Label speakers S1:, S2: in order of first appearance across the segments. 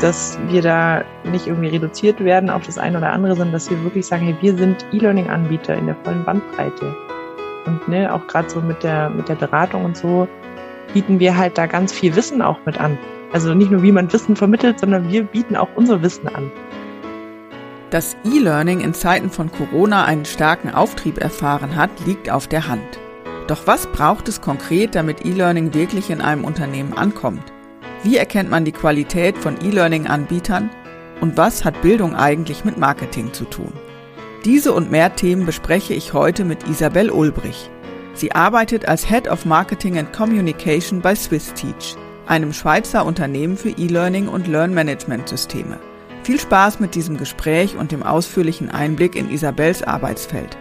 S1: dass wir da nicht irgendwie reduziert werden auf das eine oder andere, sondern dass wir wirklich sagen, hey, wir sind E-Learning-Anbieter in der vollen Bandbreite. Und ne, auch gerade so mit der, mit der Beratung und so bieten wir halt da ganz viel Wissen auch mit an. Also nicht nur, wie man Wissen vermittelt, sondern wir bieten auch unser Wissen an.
S2: Dass E-Learning in Zeiten von Corona einen starken Auftrieb erfahren hat, liegt auf der Hand. Doch was braucht es konkret, damit E-Learning wirklich in einem Unternehmen ankommt? Wie erkennt man die Qualität von E-Learning-Anbietern? Und was hat Bildung eigentlich mit Marketing zu tun? Diese und mehr Themen bespreche ich heute mit Isabel Ulbrich. Sie arbeitet als Head of Marketing and Communication bei SwissTeach, einem Schweizer Unternehmen für E-Learning und Learn-Management-Systeme. Viel Spaß mit diesem Gespräch und dem ausführlichen Einblick in Isabels Arbeitsfeld.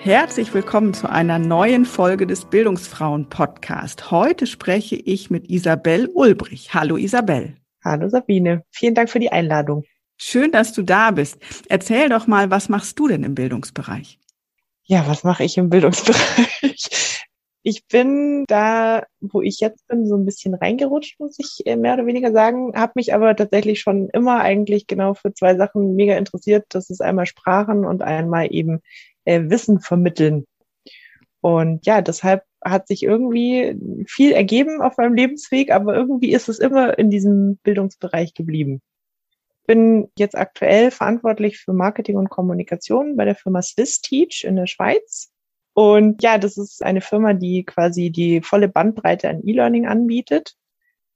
S2: Herzlich willkommen zu einer neuen Folge des Bildungsfrauen Podcast. Heute spreche ich mit Isabel Ulbrich. Hallo Isabel.
S1: Hallo Sabine. Vielen Dank für die Einladung.
S2: Schön, dass du da bist. Erzähl doch mal, was machst du denn im Bildungsbereich?
S1: Ja, was mache ich im Bildungsbereich? Ich bin da, wo ich jetzt bin, so ein bisschen reingerutscht, muss ich äh, mehr oder weniger sagen. Habe mich aber tatsächlich schon immer eigentlich genau für zwei Sachen mega interessiert. Das ist einmal Sprachen und einmal eben äh, Wissen vermitteln. Und ja, deshalb hat sich irgendwie viel ergeben auf meinem Lebensweg, aber irgendwie ist es immer in diesem Bildungsbereich geblieben. Bin jetzt aktuell verantwortlich für Marketing und Kommunikation bei der Firma SwissTeach in der Schweiz. Und ja, das ist eine Firma, die quasi die volle Bandbreite an E-Learning anbietet.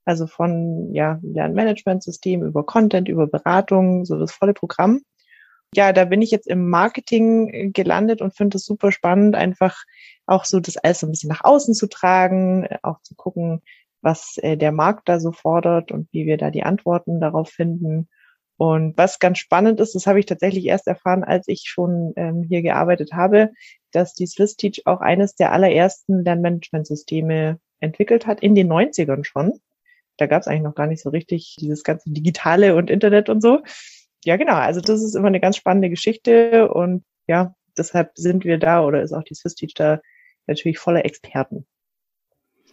S1: Also von ja, Lernmanagementsystem über Content, über Beratung, so das volle Programm ja, da bin ich jetzt im Marketing äh, gelandet und finde es super spannend, einfach auch so das alles so ein bisschen nach außen zu tragen, äh, auch zu gucken, was äh, der Markt da so fordert und wie wir da die Antworten darauf finden. Und was ganz spannend ist, das habe ich tatsächlich erst erfahren, als ich schon ähm, hier gearbeitet habe, dass die SwissTeach auch eines der allerersten Lernmanagementsysteme entwickelt hat, in den 90ern schon. Da gab es eigentlich noch gar nicht so richtig dieses ganze Digitale und Internet und so ja, genau. Also das ist immer eine ganz spannende Geschichte und ja, deshalb sind wir da oder ist auch die Swiss-Teach da natürlich voller Experten.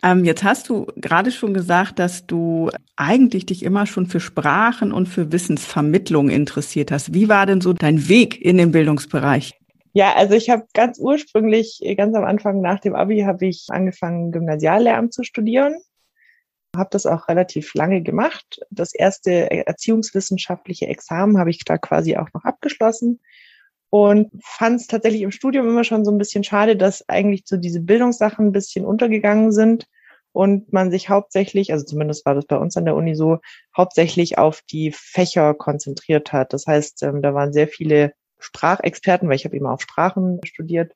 S2: Ähm, jetzt hast du gerade schon gesagt, dass du eigentlich dich immer schon für Sprachen und für Wissensvermittlung interessiert hast. Wie war denn so dein Weg in den Bildungsbereich?
S1: Ja, also ich habe ganz ursprünglich, ganz am Anfang nach dem Abi, habe ich angefangen, Gymnasiallehramt zu studieren habe das auch relativ lange gemacht. Das erste erziehungswissenschaftliche Examen habe ich da quasi auch noch abgeschlossen und fand es tatsächlich im Studium immer schon so ein bisschen schade, dass eigentlich so diese Bildungssachen ein bisschen untergegangen sind und man sich hauptsächlich, also zumindest war das bei uns an der Uni so, hauptsächlich auf die Fächer konzentriert hat. Das heißt, ähm, da waren sehr viele Sprachexperten, weil ich habe immer auf Sprachen studiert,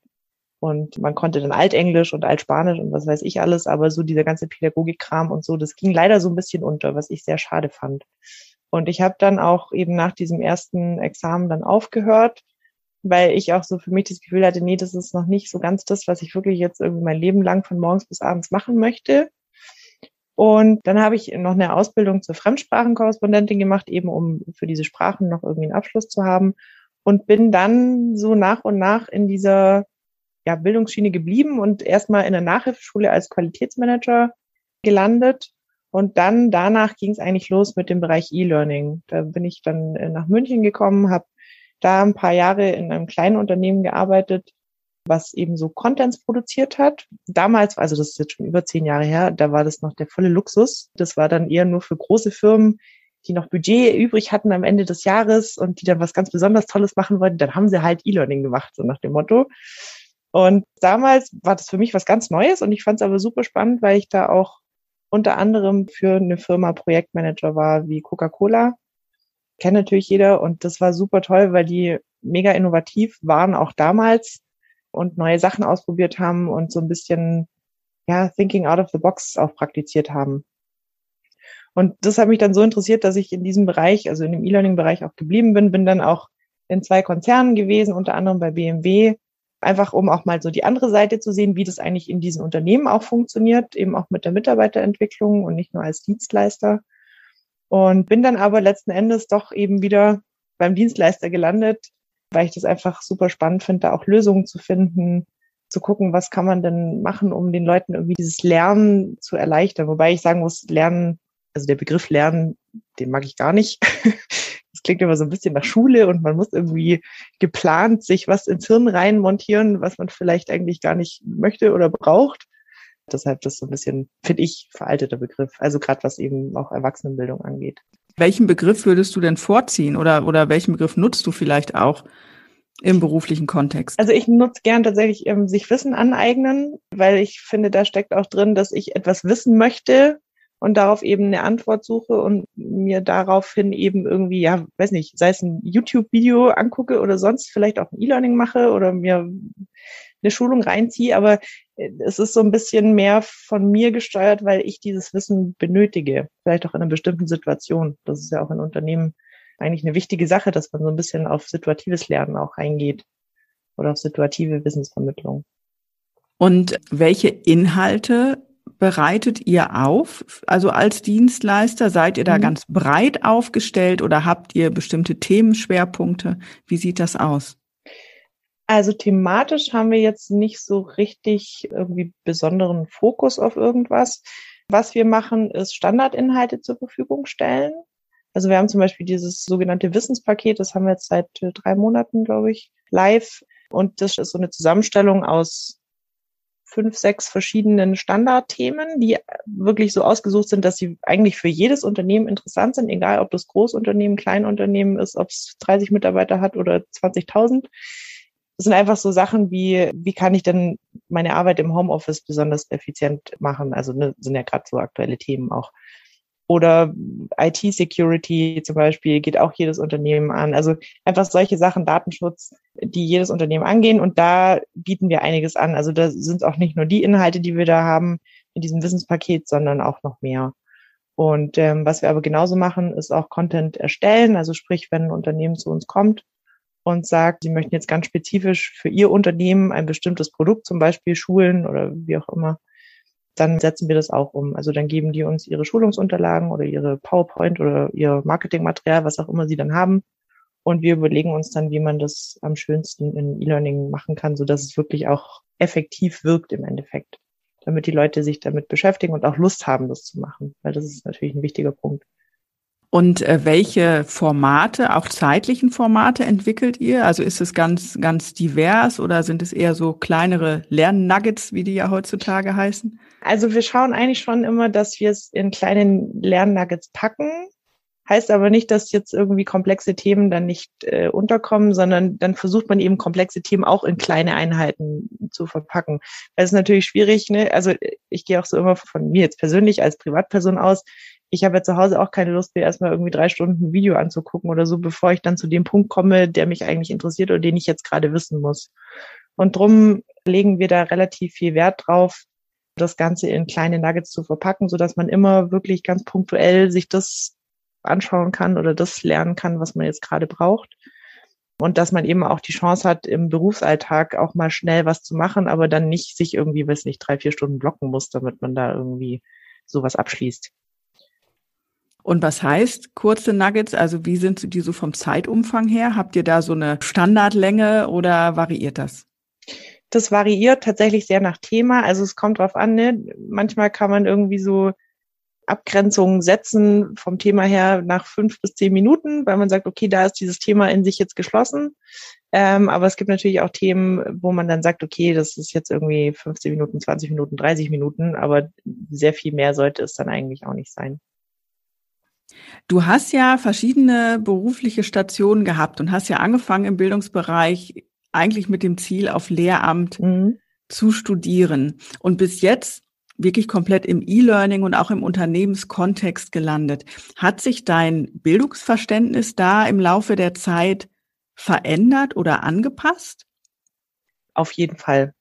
S1: und man konnte dann Altenglisch und Altspanisch und was weiß ich alles, aber so dieser ganze Pädagogikkram und so, das ging leider so ein bisschen unter, was ich sehr schade fand. Und ich habe dann auch eben nach diesem ersten Examen dann aufgehört, weil ich auch so für mich das Gefühl hatte, nee, das ist noch nicht so ganz das, was ich wirklich jetzt irgendwie mein Leben lang von morgens bis abends machen möchte. Und dann habe ich noch eine Ausbildung zur Fremdsprachenkorrespondentin gemacht, eben um für diese Sprachen noch irgendwie einen Abschluss zu haben. Und bin dann so nach und nach in dieser ja, Bildungsschiene geblieben und erstmal in der Nachhilfeschule als Qualitätsmanager gelandet. Und dann danach ging es eigentlich los mit dem Bereich E-Learning. Da bin ich dann äh, nach München gekommen, habe da ein paar Jahre in einem kleinen Unternehmen gearbeitet, was eben so Contents produziert hat. Damals, also das ist jetzt schon über zehn Jahre her, da war das noch der volle Luxus. Das war dann eher nur für große Firmen, die noch Budget übrig hatten am Ende des Jahres und die dann was ganz besonders Tolles machen wollten. Dann haben sie halt E-Learning gemacht, so nach dem Motto. Und damals war das für mich was ganz Neues und ich fand es aber super spannend, weil ich da auch unter anderem für eine Firma Projektmanager war wie Coca-Cola. Kennt natürlich jeder und das war super toll, weil die mega innovativ waren auch damals und neue Sachen ausprobiert haben und so ein bisschen ja, Thinking out of the box auch praktiziert haben. Und das hat mich dann so interessiert, dass ich in diesem Bereich, also in dem E-Learning-Bereich auch geblieben bin, bin dann auch in zwei Konzernen gewesen, unter anderem bei BMW, einfach um auch mal so die andere Seite zu sehen, wie das eigentlich in diesen Unternehmen auch funktioniert, eben auch mit der Mitarbeiterentwicklung und nicht nur als Dienstleister. Und bin dann aber letzten Endes doch eben wieder beim Dienstleister gelandet, weil ich das einfach super spannend finde, da auch Lösungen zu finden, zu gucken, was kann man denn machen, um den Leuten irgendwie dieses Lernen zu erleichtern. Wobei ich sagen muss, Lernen, also der Begriff Lernen, den mag ich gar nicht. Das klingt immer so ein bisschen nach Schule und man muss irgendwie geplant sich was ins Hirn rein montieren, was man vielleicht eigentlich gar nicht möchte oder braucht. Deshalb das so ein bisschen, finde ich, veralteter Begriff. Also gerade was eben auch Erwachsenenbildung angeht.
S2: Welchen Begriff würdest du denn vorziehen oder, oder welchen Begriff nutzt du vielleicht auch im beruflichen Kontext?
S1: Also ich nutze gern tatsächlich ähm, sich Wissen aneignen, weil ich finde, da steckt auch drin, dass ich etwas wissen möchte und darauf eben eine Antwort suche und mir daraufhin eben irgendwie, ja, weiß nicht, sei es ein YouTube-Video angucke oder sonst vielleicht auch ein E-Learning mache oder mir eine Schulung reinziehe, aber äh, es ist so ein bisschen mehr von mir gesteuert, weil ich dieses Wissen benötige, vielleicht auch in einer bestimmten Situation. Das ist ja auch in Unternehmen eigentlich eine wichtige Sache, dass man so ein bisschen auf situatives Lernen auch eingeht oder auf situative Wissensvermittlung.
S2: Und welche Inhalte bereitet ihr auf? Also als Dienstleister seid ihr da mhm. ganz breit aufgestellt oder habt ihr bestimmte Themenschwerpunkte? Wie sieht das aus?
S1: Also thematisch haben wir jetzt nicht so richtig irgendwie besonderen Fokus auf irgendwas. Was wir machen, ist Standardinhalte zur Verfügung stellen. Also wir haben zum Beispiel dieses sogenannte Wissenspaket, das haben wir jetzt seit äh, drei Monaten, glaube ich, live. Und das ist so eine Zusammenstellung aus fünf, sechs verschiedenen Standardthemen, die wirklich so ausgesucht sind, dass sie eigentlich für jedes Unternehmen interessant sind, egal ob das Großunternehmen, Kleinunternehmen ist, ob es 30 Mitarbeiter hat oder 20.000. Das sind einfach so Sachen wie, wie kann ich denn meine Arbeit im Homeoffice besonders effizient machen? Also ne, sind ja gerade so aktuelle Themen auch. Oder IT-Security zum Beispiel geht auch jedes Unternehmen an. Also einfach solche Sachen, Datenschutz, die jedes Unternehmen angehen. Und da bieten wir einiges an. Also da sind auch nicht nur die Inhalte, die wir da haben in diesem Wissenspaket, sondern auch noch mehr. Und ähm, was wir aber genauso machen, ist auch Content erstellen. Also sprich, wenn ein Unternehmen zu uns kommt und sagt, sie möchten jetzt ganz spezifisch für ihr Unternehmen ein bestimmtes Produkt, zum Beispiel Schulen oder wie auch immer, dann setzen wir das auch um. Also dann geben die uns ihre Schulungsunterlagen oder ihre PowerPoint oder ihr Marketingmaterial, was auch immer sie dann haben. Und wir überlegen uns dann, wie man das am schönsten in E-Learning machen kann, so dass es wirklich auch effektiv wirkt im Endeffekt, damit die Leute sich damit beschäftigen und auch Lust haben, das zu machen, weil das ist natürlich ein wichtiger Punkt.
S2: Und äh, welche Formate, auch zeitlichen Formate entwickelt ihr? Also ist es ganz, ganz divers oder sind es eher so kleinere Lernnuggets, wie die ja heutzutage heißen?
S1: Also wir schauen eigentlich schon immer, dass wir es in kleinen Lernnuggets packen. Heißt aber nicht, dass jetzt irgendwie komplexe Themen dann nicht äh, unterkommen, sondern dann versucht man eben komplexe Themen auch in kleine Einheiten zu verpacken. Das ist natürlich schwierig, ne? Also ich gehe auch so immer von mir jetzt persönlich als Privatperson aus ich habe ja zu Hause auch keine Lust, mir erstmal irgendwie drei Stunden ein Video anzugucken oder so, bevor ich dann zu dem Punkt komme, der mich eigentlich interessiert oder den ich jetzt gerade wissen muss. Und drum legen wir da relativ viel Wert drauf, das Ganze in kleine Nuggets zu verpacken, so dass man immer wirklich ganz punktuell sich das anschauen kann oder das lernen kann, was man jetzt gerade braucht. Und dass man eben auch die Chance hat, im Berufsalltag auch mal schnell was zu machen, aber dann nicht sich irgendwie, weiß nicht, drei, vier Stunden blocken muss, damit man da irgendwie sowas abschließt.
S2: Und was heißt kurze Nuggets? Also wie sind die so vom Zeitumfang her? Habt ihr da so eine Standardlänge oder variiert das?
S1: Das variiert tatsächlich sehr nach Thema. Also es kommt drauf an. Ne? Manchmal kann man irgendwie so Abgrenzungen setzen vom Thema her nach fünf bis zehn Minuten, weil man sagt, okay, da ist dieses Thema in sich jetzt geschlossen. Ähm, aber es gibt natürlich auch Themen, wo man dann sagt, okay, das ist jetzt irgendwie 15 Minuten, 20 Minuten, 30 Minuten, aber sehr viel mehr sollte es dann eigentlich auch nicht sein.
S2: Du hast ja verschiedene berufliche Stationen gehabt und hast ja angefangen im Bildungsbereich eigentlich mit dem Ziel, auf Lehramt mhm. zu studieren und bis jetzt wirklich komplett im E-Learning und auch im Unternehmenskontext gelandet. Hat sich dein Bildungsverständnis da im Laufe der Zeit verändert oder angepasst?
S1: Auf jeden Fall.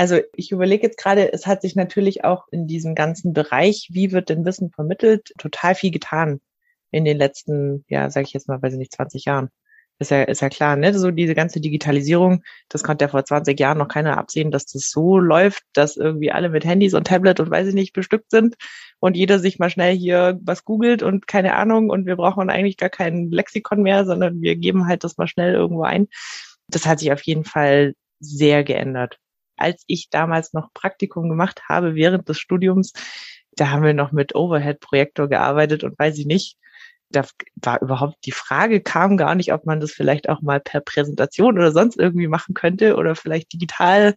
S1: Also ich überlege jetzt gerade, es hat sich natürlich auch in diesem ganzen Bereich, wie wird denn Wissen vermittelt, total viel getan in den letzten, ja, sage ich jetzt mal, weiß ich nicht, 20 Jahren. ist ja, ist ja klar, ne? So diese ganze Digitalisierung, das konnte ja vor 20 Jahren noch keiner absehen, dass das so läuft, dass irgendwie alle mit Handys und Tablet und weiß ich nicht bestückt sind und jeder sich mal schnell hier was googelt und keine Ahnung und wir brauchen eigentlich gar kein Lexikon mehr, sondern wir geben halt das mal schnell irgendwo ein. Das hat sich auf jeden Fall sehr geändert. Als ich damals noch Praktikum gemacht habe während des Studiums, da haben wir noch mit Overhead-Projektor gearbeitet und weiß ich nicht, da war überhaupt die Frage kam gar nicht, ob man das vielleicht auch mal per Präsentation oder sonst irgendwie machen könnte oder vielleicht digital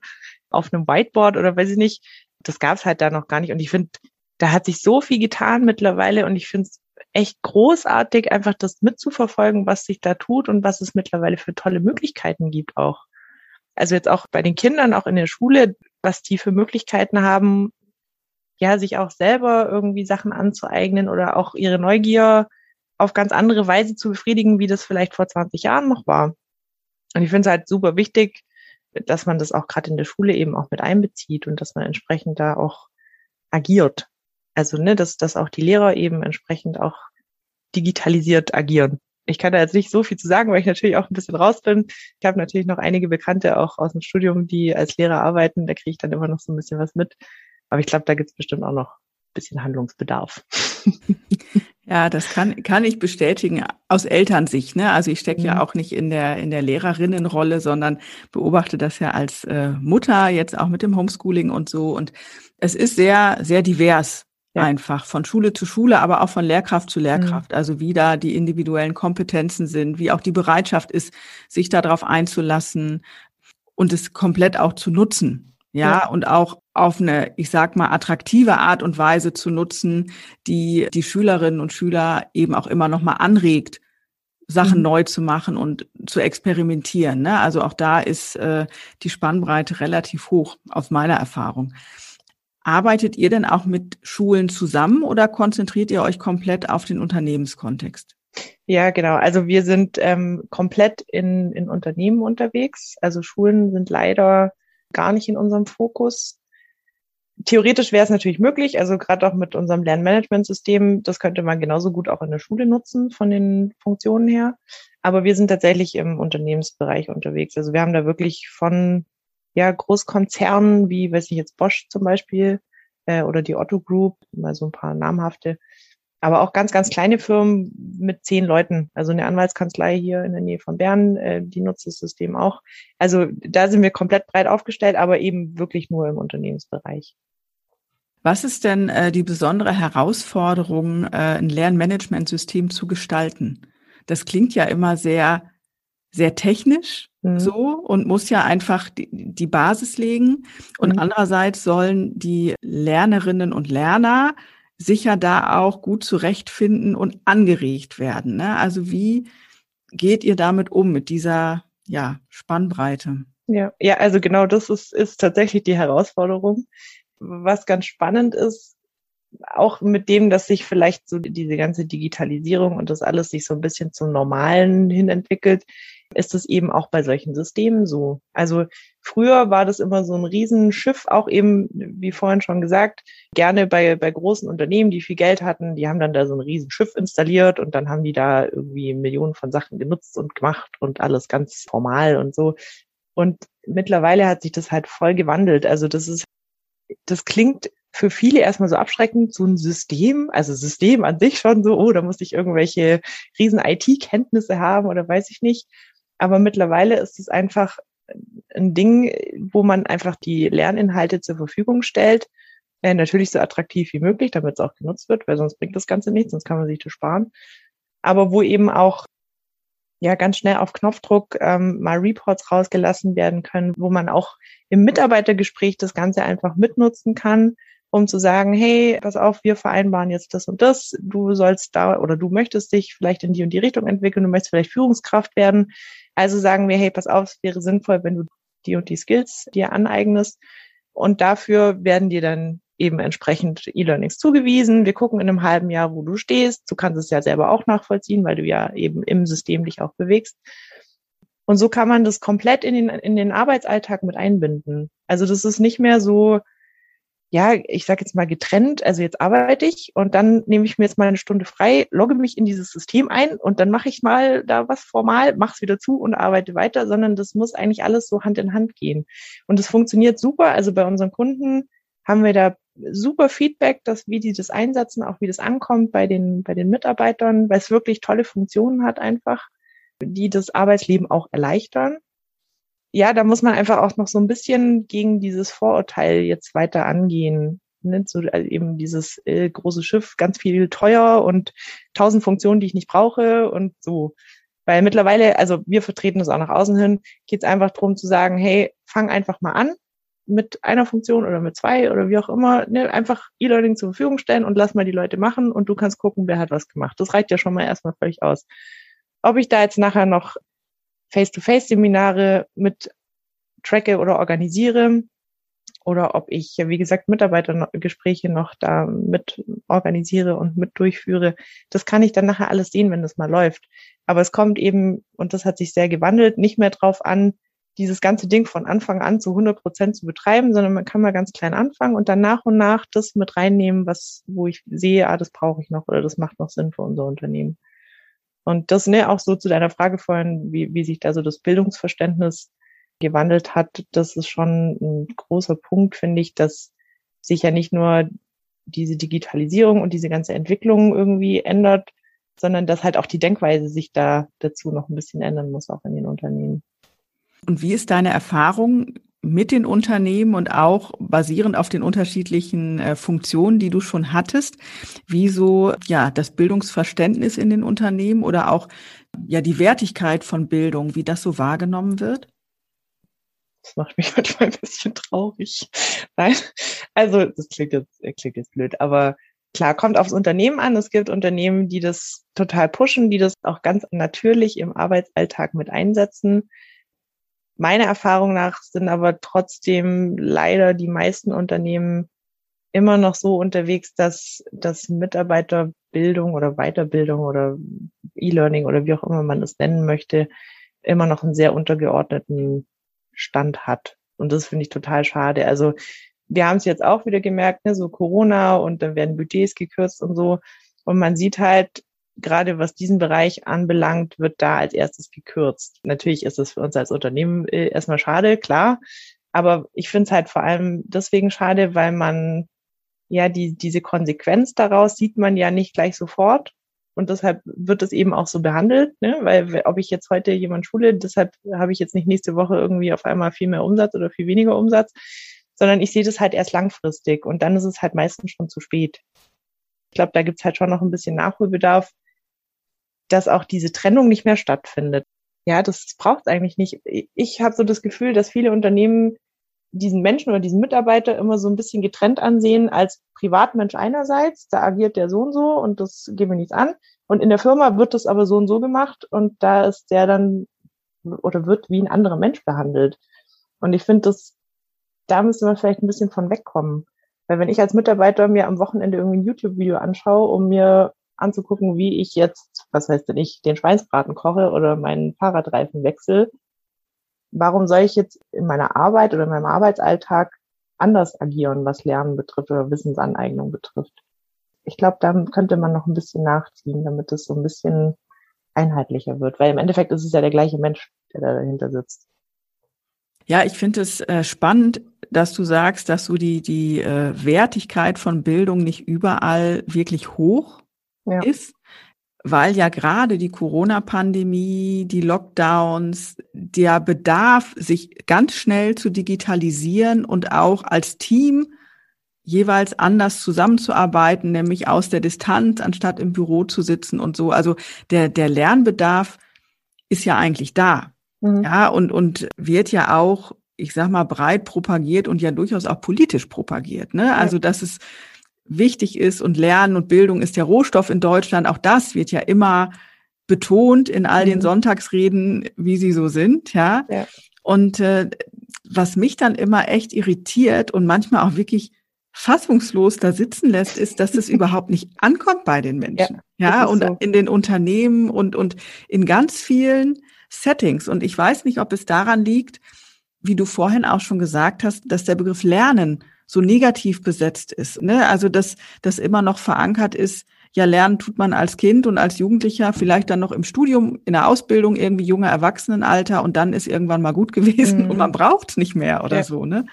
S1: auf einem Whiteboard oder weiß ich nicht. Das gab es halt da noch gar nicht. Und ich finde, da hat sich so viel getan mittlerweile und ich finde es echt großartig, einfach das mitzuverfolgen, was sich da tut und was es mittlerweile für tolle Möglichkeiten gibt auch. Also jetzt auch bei den Kindern, auch in der Schule, was die für Möglichkeiten haben, ja, sich auch selber irgendwie Sachen anzueignen oder auch ihre Neugier auf ganz andere Weise zu befriedigen, wie das vielleicht vor 20 Jahren noch war. Und ich finde es halt super wichtig, dass man das auch gerade in der Schule eben auch mit einbezieht und dass man entsprechend da auch agiert. Also, ne, dass, dass auch die Lehrer eben entsprechend auch digitalisiert agieren. Ich kann da jetzt nicht so viel zu sagen, weil ich natürlich auch ein bisschen raus bin. Ich habe natürlich noch einige Bekannte auch aus dem Studium, die als Lehrer arbeiten. Da kriege ich dann immer noch so ein bisschen was mit. Aber ich glaube, da gibt es bestimmt auch noch ein bisschen Handlungsbedarf.
S2: Ja, das kann, kann ich bestätigen aus Elternsicht. Ne? Also ich stecke mhm. ja auch nicht in der, in der Lehrerinnenrolle, sondern beobachte das ja als äh, Mutter jetzt auch mit dem Homeschooling und so. Und es ist sehr, sehr divers ja. einfach von Schule zu Schule, aber auch von Lehrkraft zu Lehrkraft. Mhm. Also wie da die individuellen Kompetenzen sind, wie auch die Bereitschaft ist, sich darauf einzulassen und es komplett auch zu nutzen. Ja, ja, und auch auf eine, ich sag mal, attraktive Art und Weise zu nutzen, die die Schülerinnen und Schüler eben auch immer noch mal anregt, Sachen mhm. neu zu machen und zu experimentieren. Ne? Also auch da ist äh, die Spannbreite relativ hoch aus meiner Erfahrung. Arbeitet ihr denn auch mit Schulen zusammen oder konzentriert ihr euch komplett auf den Unternehmenskontext?
S1: Ja, genau. Also wir sind ähm, komplett in, in Unternehmen unterwegs. Also Schulen sind leider gar nicht in unserem Fokus. Theoretisch wäre es natürlich möglich, also gerade auch mit unserem Lernmanagementsystem, das könnte man genauso gut auch in der Schule nutzen von den Funktionen her. Aber wir sind tatsächlich im Unternehmensbereich unterwegs. Also wir haben da wirklich von ja, Großkonzernen wie, weiß ich jetzt, Bosch zum Beispiel äh, oder die Otto Group, mal so ein paar namhafte, aber auch ganz, ganz kleine Firmen mit zehn Leuten. Also eine Anwaltskanzlei hier in der Nähe von Bern, äh, die nutzt das System auch. Also da sind wir komplett breit aufgestellt, aber eben wirklich nur im Unternehmensbereich.
S2: Was ist denn äh, die besondere Herausforderung, äh, ein Lernmanagementsystem zu gestalten? Das klingt ja immer sehr, sehr technisch mhm. so und muss ja einfach die, die Basis legen. Und mhm. andererseits sollen die Lernerinnen und Lerner sicher da auch gut zurechtfinden und angeregt werden. Ne? Also wie geht ihr damit um, mit dieser ja, Spannbreite?
S1: Ja, ja, also genau das ist, ist tatsächlich die Herausforderung. Was ganz spannend ist, auch mit dem, dass sich vielleicht so diese ganze Digitalisierung und das alles sich so ein bisschen zum Normalen hin entwickelt, ist es eben auch bei solchen Systemen so. Also früher war das immer so ein Riesenschiff, auch eben, wie vorhin schon gesagt, gerne bei, bei großen Unternehmen, die viel Geld hatten, die haben dann da so ein Riesenschiff installiert und dann haben die da irgendwie Millionen von Sachen genutzt und gemacht und alles ganz formal und so. Und mittlerweile hat sich das halt voll gewandelt. Also das ist, das klingt für viele erstmal so abschreckend, so ein System, also System an sich schon so, oh, da muss ich irgendwelche riesen IT-Kenntnisse haben oder weiß ich nicht. Aber mittlerweile ist es einfach ein Ding, wo man einfach die Lerninhalte zur Verfügung stellt. Äh, natürlich so attraktiv wie möglich, damit es auch genutzt wird, weil sonst bringt das Ganze nichts, sonst kann man sich das sparen. Aber wo eben auch ja ganz schnell auf Knopfdruck ähm, mal Reports rausgelassen werden können, wo man auch im Mitarbeitergespräch das Ganze einfach mitnutzen kann, um zu sagen, hey, pass auf, wir vereinbaren jetzt das und das, du sollst da oder du möchtest dich vielleicht in die und die Richtung entwickeln, du möchtest vielleicht Führungskraft werden. Also sagen wir, hey, pass auf, es wäre sinnvoll, wenn du die und die Skills dir aneignest. Und dafür werden dir dann eben entsprechend E-Learnings zugewiesen. Wir gucken in einem halben Jahr, wo du stehst. Du kannst es ja selber auch nachvollziehen, weil du ja eben im System dich auch bewegst. Und so kann man das komplett in den, in den Arbeitsalltag mit einbinden. Also das ist nicht mehr so, ja, ich sage jetzt mal getrennt, also jetzt arbeite ich und dann nehme ich mir jetzt mal eine Stunde frei, logge mich in dieses System ein und dann mache ich mal da was formal, mache es wieder zu und arbeite weiter, sondern das muss eigentlich alles so Hand in Hand gehen. Und es funktioniert super. Also bei unseren Kunden haben wir da super Feedback, dass wie die das einsetzen, auch wie das ankommt bei den, bei den Mitarbeitern, weil es wirklich tolle Funktionen hat einfach, die das Arbeitsleben auch erleichtern ja, da muss man einfach auch noch so ein bisschen gegen dieses Vorurteil jetzt weiter angehen. Ne? So, also eben dieses äh, große Schiff, ganz viel teuer und tausend Funktionen, die ich nicht brauche und so. Weil mittlerweile, also wir vertreten das auch nach außen hin, geht es einfach darum zu sagen, hey, fang einfach mal an mit einer Funktion oder mit zwei oder wie auch immer, ne, einfach E-Learning zur Verfügung stellen und lass mal die Leute machen und du kannst gucken, wer hat was gemacht. Das reicht ja schon mal erstmal völlig aus. Ob ich da jetzt nachher noch Face-to-Face-Seminare mit tracke oder organisiere oder ob ich, wie gesagt, Mitarbeitergespräche noch da mit organisiere und mit durchführe. Das kann ich dann nachher alles sehen, wenn das mal läuft. Aber es kommt eben, und das hat sich sehr gewandelt, nicht mehr drauf an, dieses ganze Ding von Anfang an zu 100 Prozent zu betreiben, sondern man kann mal ganz klein anfangen und dann nach und nach das mit reinnehmen, was, wo ich sehe, ah, das brauche ich noch oder das macht noch Sinn für unser Unternehmen. Und das, ne, auch so zu deiner Frage vorhin, wie, wie sich da so das Bildungsverständnis gewandelt hat, das ist schon ein großer Punkt, finde ich, dass sich ja nicht nur diese Digitalisierung und diese ganze Entwicklung irgendwie ändert, sondern dass halt auch die Denkweise sich da dazu noch ein bisschen ändern muss, auch in den Unternehmen.
S2: Und wie ist deine Erfahrung mit den Unternehmen und auch basierend auf den unterschiedlichen äh, Funktionen, die du schon hattest, wie so ja das Bildungsverständnis in den Unternehmen oder auch ja die Wertigkeit von Bildung, wie das so wahrgenommen wird?
S1: Das macht mich manchmal ein bisschen traurig. Nein, also das klingt jetzt, klingt jetzt blöd, aber klar, kommt aufs Unternehmen an. Es gibt Unternehmen, die das total pushen, die das auch ganz natürlich im Arbeitsalltag mit einsetzen. Meiner Erfahrung nach sind aber trotzdem leider die meisten Unternehmen immer noch so unterwegs, dass, dass Mitarbeiterbildung oder Weiterbildung oder E-Learning oder wie auch immer man das nennen möchte, immer noch einen sehr untergeordneten Stand hat. Und das finde ich total schade. Also wir haben es jetzt auch wieder gemerkt, ne, so Corona und dann werden Budgets gekürzt und so. Und man sieht halt, gerade was diesen Bereich anbelangt, wird da als erstes gekürzt. Natürlich ist es für uns als Unternehmen äh, erstmal schade, klar. Aber ich finde es halt vor allem deswegen schade, weil man ja die, diese Konsequenz daraus sieht man ja nicht gleich sofort. Und deshalb wird es eben auch so behandelt, ne? weil ob ich jetzt heute jemand schule, deshalb habe ich jetzt nicht nächste Woche irgendwie auf einmal viel mehr Umsatz oder viel weniger Umsatz, sondern ich sehe das halt erst langfristig und dann ist es halt meistens schon zu spät. Ich glaube, da gibt's halt schon noch ein bisschen Nachholbedarf, dass auch diese Trennung nicht mehr stattfindet. Ja, das braucht eigentlich nicht. Ich habe so das Gefühl, dass viele Unternehmen diesen Menschen oder diesen Mitarbeiter immer so ein bisschen getrennt ansehen als Privatmensch einerseits, da agiert der so und so und das geht mir nichts an. Und in der Firma wird das aber so und so gemacht und da ist der dann oder wird wie ein anderer Mensch behandelt. Und ich finde, da müssen wir vielleicht ein bisschen von wegkommen. Weil wenn ich als Mitarbeiter mir am Wochenende irgendwie ein YouTube-Video anschaue, um mir anzugucken, wie ich jetzt, was heißt denn ich, den Schweinsbraten koche oder meinen Fahrradreifen wechsle, warum soll ich jetzt in meiner Arbeit oder in meinem Arbeitsalltag anders agieren, was Lernen betrifft oder Wissensaneignung betrifft? Ich glaube, da könnte man noch ein bisschen nachziehen, damit es so ein bisschen einheitlicher wird, weil im Endeffekt ist es ja der gleiche Mensch, der da dahinter sitzt.
S2: Ja, ich finde es äh, spannend, dass du sagst, dass du die, die äh, Wertigkeit von Bildung nicht überall wirklich hoch ja. ist weil ja gerade die Corona-Pandemie, die Lockdowns, der Bedarf, sich ganz schnell zu digitalisieren und auch als Team jeweils anders zusammenzuarbeiten, nämlich aus der Distanz, anstatt im Büro zu sitzen und so. Also der, der Lernbedarf ist ja eigentlich da. Mhm. Ja, und, und wird ja auch, ich sag mal, breit propagiert und ja durchaus auch politisch propagiert. Ne? Also, dass es wichtig ist und Lernen und Bildung ist der Rohstoff in Deutschland. Auch das wird ja immer betont in all den mhm. Sonntagsreden, wie sie so sind, ja. ja. Und äh, was mich dann immer echt irritiert und manchmal auch wirklich fassungslos da sitzen lässt, ist, dass das überhaupt nicht ankommt bei den Menschen. Ja, ja und so. in den Unternehmen und, und in ganz vielen Settings. Und ich weiß nicht, ob es daran liegt, wie du vorhin auch schon gesagt hast, dass der Begriff Lernen so negativ besetzt ist. Ne? Also dass das immer noch verankert ist, ja, lernen tut man als Kind und als Jugendlicher, vielleicht dann noch im Studium, in der Ausbildung, irgendwie junger Erwachsenenalter und dann ist irgendwann mal gut gewesen mhm. und man braucht es nicht mehr oder ja. so, ne?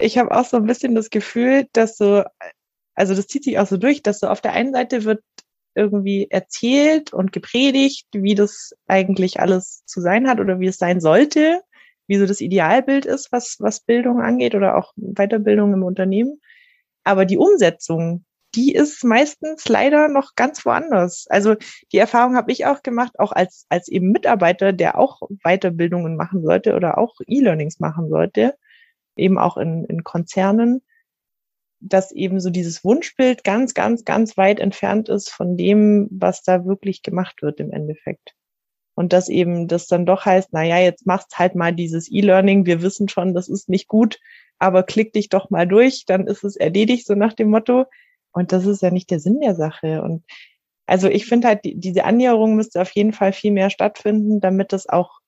S1: Ich habe auch so ein bisschen das Gefühl, dass so, also das zieht sich auch so durch, dass so auf der einen Seite wird irgendwie erzählt und gepredigt, wie das eigentlich alles zu sein hat oder wie es sein sollte, wie so das Idealbild ist, was, was Bildung angeht oder auch Weiterbildung im Unternehmen. Aber die Umsetzung, die ist meistens leider noch ganz woanders. Also die Erfahrung habe ich auch gemacht, auch als, als eben Mitarbeiter, der auch Weiterbildungen machen sollte oder auch E-Learnings machen sollte, eben auch in, in Konzernen, dass eben so dieses Wunschbild ganz, ganz, ganz weit entfernt ist von dem, was da wirklich gemacht wird im Endeffekt. Und dass eben das dann doch heißt, na ja, jetzt machst halt mal dieses E-Learning. Wir wissen schon, das ist nicht gut, aber klick dich doch mal durch, dann ist es erledigt, so nach dem Motto. Und das ist ja nicht der Sinn der Sache. Und also ich finde halt, die, diese Annäherung müsste auf jeden Fall viel mehr stattfinden, damit das auch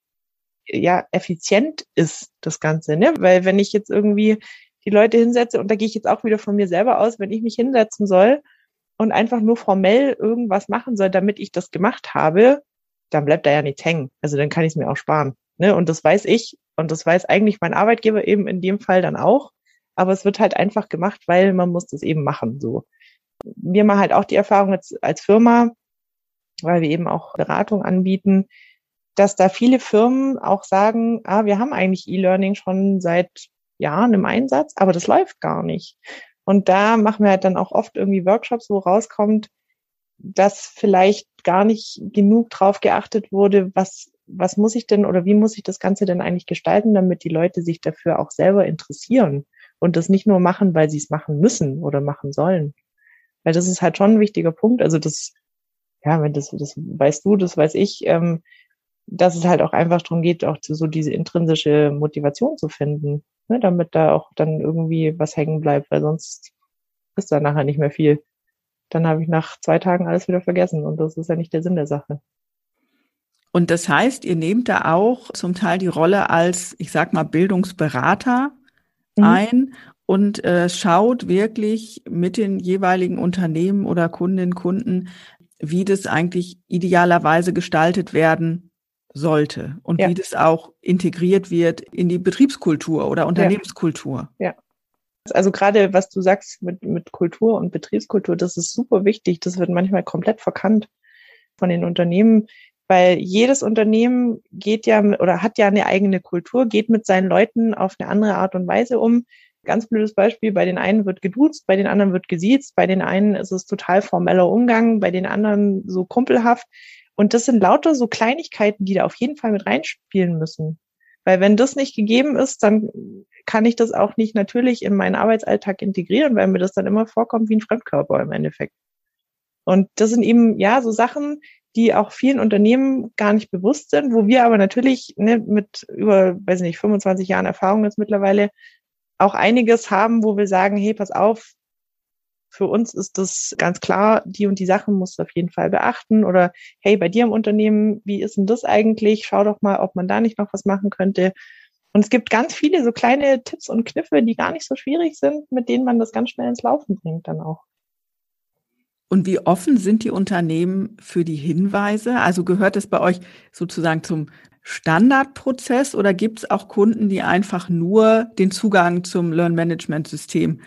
S1: ja effizient ist, das Ganze. Ne? Weil wenn ich jetzt irgendwie die Leute hinsetze, und da gehe ich jetzt auch wieder von mir selber aus, wenn ich mich hinsetzen soll und einfach nur formell irgendwas machen soll, damit ich das gemacht habe, dann bleibt da ja nichts hängen. Also dann kann ich es mir auch sparen. Ne? Und das weiß ich und das weiß eigentlich mein Arbeitgeber eben in dem Fall dann auch. Aber es wird halt einfach gemacht, weil man muss das eben machen. So wir machen halt auch die Erfahrung jetzt als Firma, weil wir eben auch Beratung anbieten, dass da viele Firmen auch sagen, ah, wir haben eigentlich E-Learning schon seit Jahren im Einsatz, aber das läuft gar nicht. Und da machen wir halt dann auch oft irgendwie Workshops, wo rauskommt, dass vielleicht gar nicht genug drauf geachtet wurde, was, was muss ich denn oder wie muss ich das Ganze denn eigentlich gestalten, damit die Leute sich dafür auch selber interessieren und das nicht nur machen, weil sie es machen müssen oder machen sollen. Weil das ist halt schon ein wichtiger Punkt. Also das, ja, wenn das, das weißt du, das weiß ich, ähm, dass es halt auch einfach darum geht, auch so diese intrinsische Motivation zu finden, ne, damit da auch dann irgendwie was hängen bleibt, weil sonst ist da nachher nicht mehr viel. Dann habe ich nach zwei Tagen alles wieder vergessen und das ist ja nicht der Sinn der Sache.
S2: Und das heißt, ihr nehmt da auch zum Teil die Rolle als, ich sag mal, Bildungsberater mhm. ein und äh, schaut wirklich mit den jeweiligen Unternehmen oder Kundinnen, Kunden, wie das eigentlich idealerweise gestaltet werden sollte und ja. wie das auch integriert wird in die Betriebskultur oder Unternehmenskultur.
S1: Ja. ja. Also gerade was du sagst mit, mit Kultur und Betriebskultur, das ist super wichtig. Das wird manchmal komplett verkannt von den Unternehmen, weil jedes Unternehmen geht ja oder hat ja eine eigene Kultur, geht mit seinen Leuten auf eine andere Art und Weise um. Ganz blödes Beispiel, bei den einen wird geduzt, bei den anderen wird gesiezt, bei den einen ist es total formeller Umgang, bei den anderen so kumpelhaft. Und das sind lauter so Kleinigkeiten, die da auf jeden Fall mit reinspielen müssen. Weil wenn das nicht gegeben ist, dann kann ich das auch nicht natürlich in meinen Arbeitsalltag integrieren, weil mir das dann immer vorkommt wie ein Fremdkörper im Endeffekt. Und das sind eben, ja, so Sachen, die auch vielen Unternehmen gar nicht bewusst sind, wo wir aber natürlich ne, mit über, weiß nicht, 25 Jahren Erfahrung jetzt mittlerweile auch einiges haben, wo wir sagen, hey, pass auf, für uns ist das ganz klar, die und die Sachen musst du auf jeden Fall beachten. Oder hey, bei dir im Unternehmen, wie ist denn das eigentlich? Schau doch mal, ob man da nicht noch was machen könnte. Und es gibt ganz viele so kleine Tipps und Kniffe, die gar nicht so schwierig sind, mit denen man das ganz schnell ins Laufen bringt dann auch.
S2: Und wie offen sind die Unternehmen für die Hinweise? Also gehört es bei euch sozusagen zum Standardprozess oder gibt es auch Kunden, die einfach nur den Zugang zum Learn-Management-System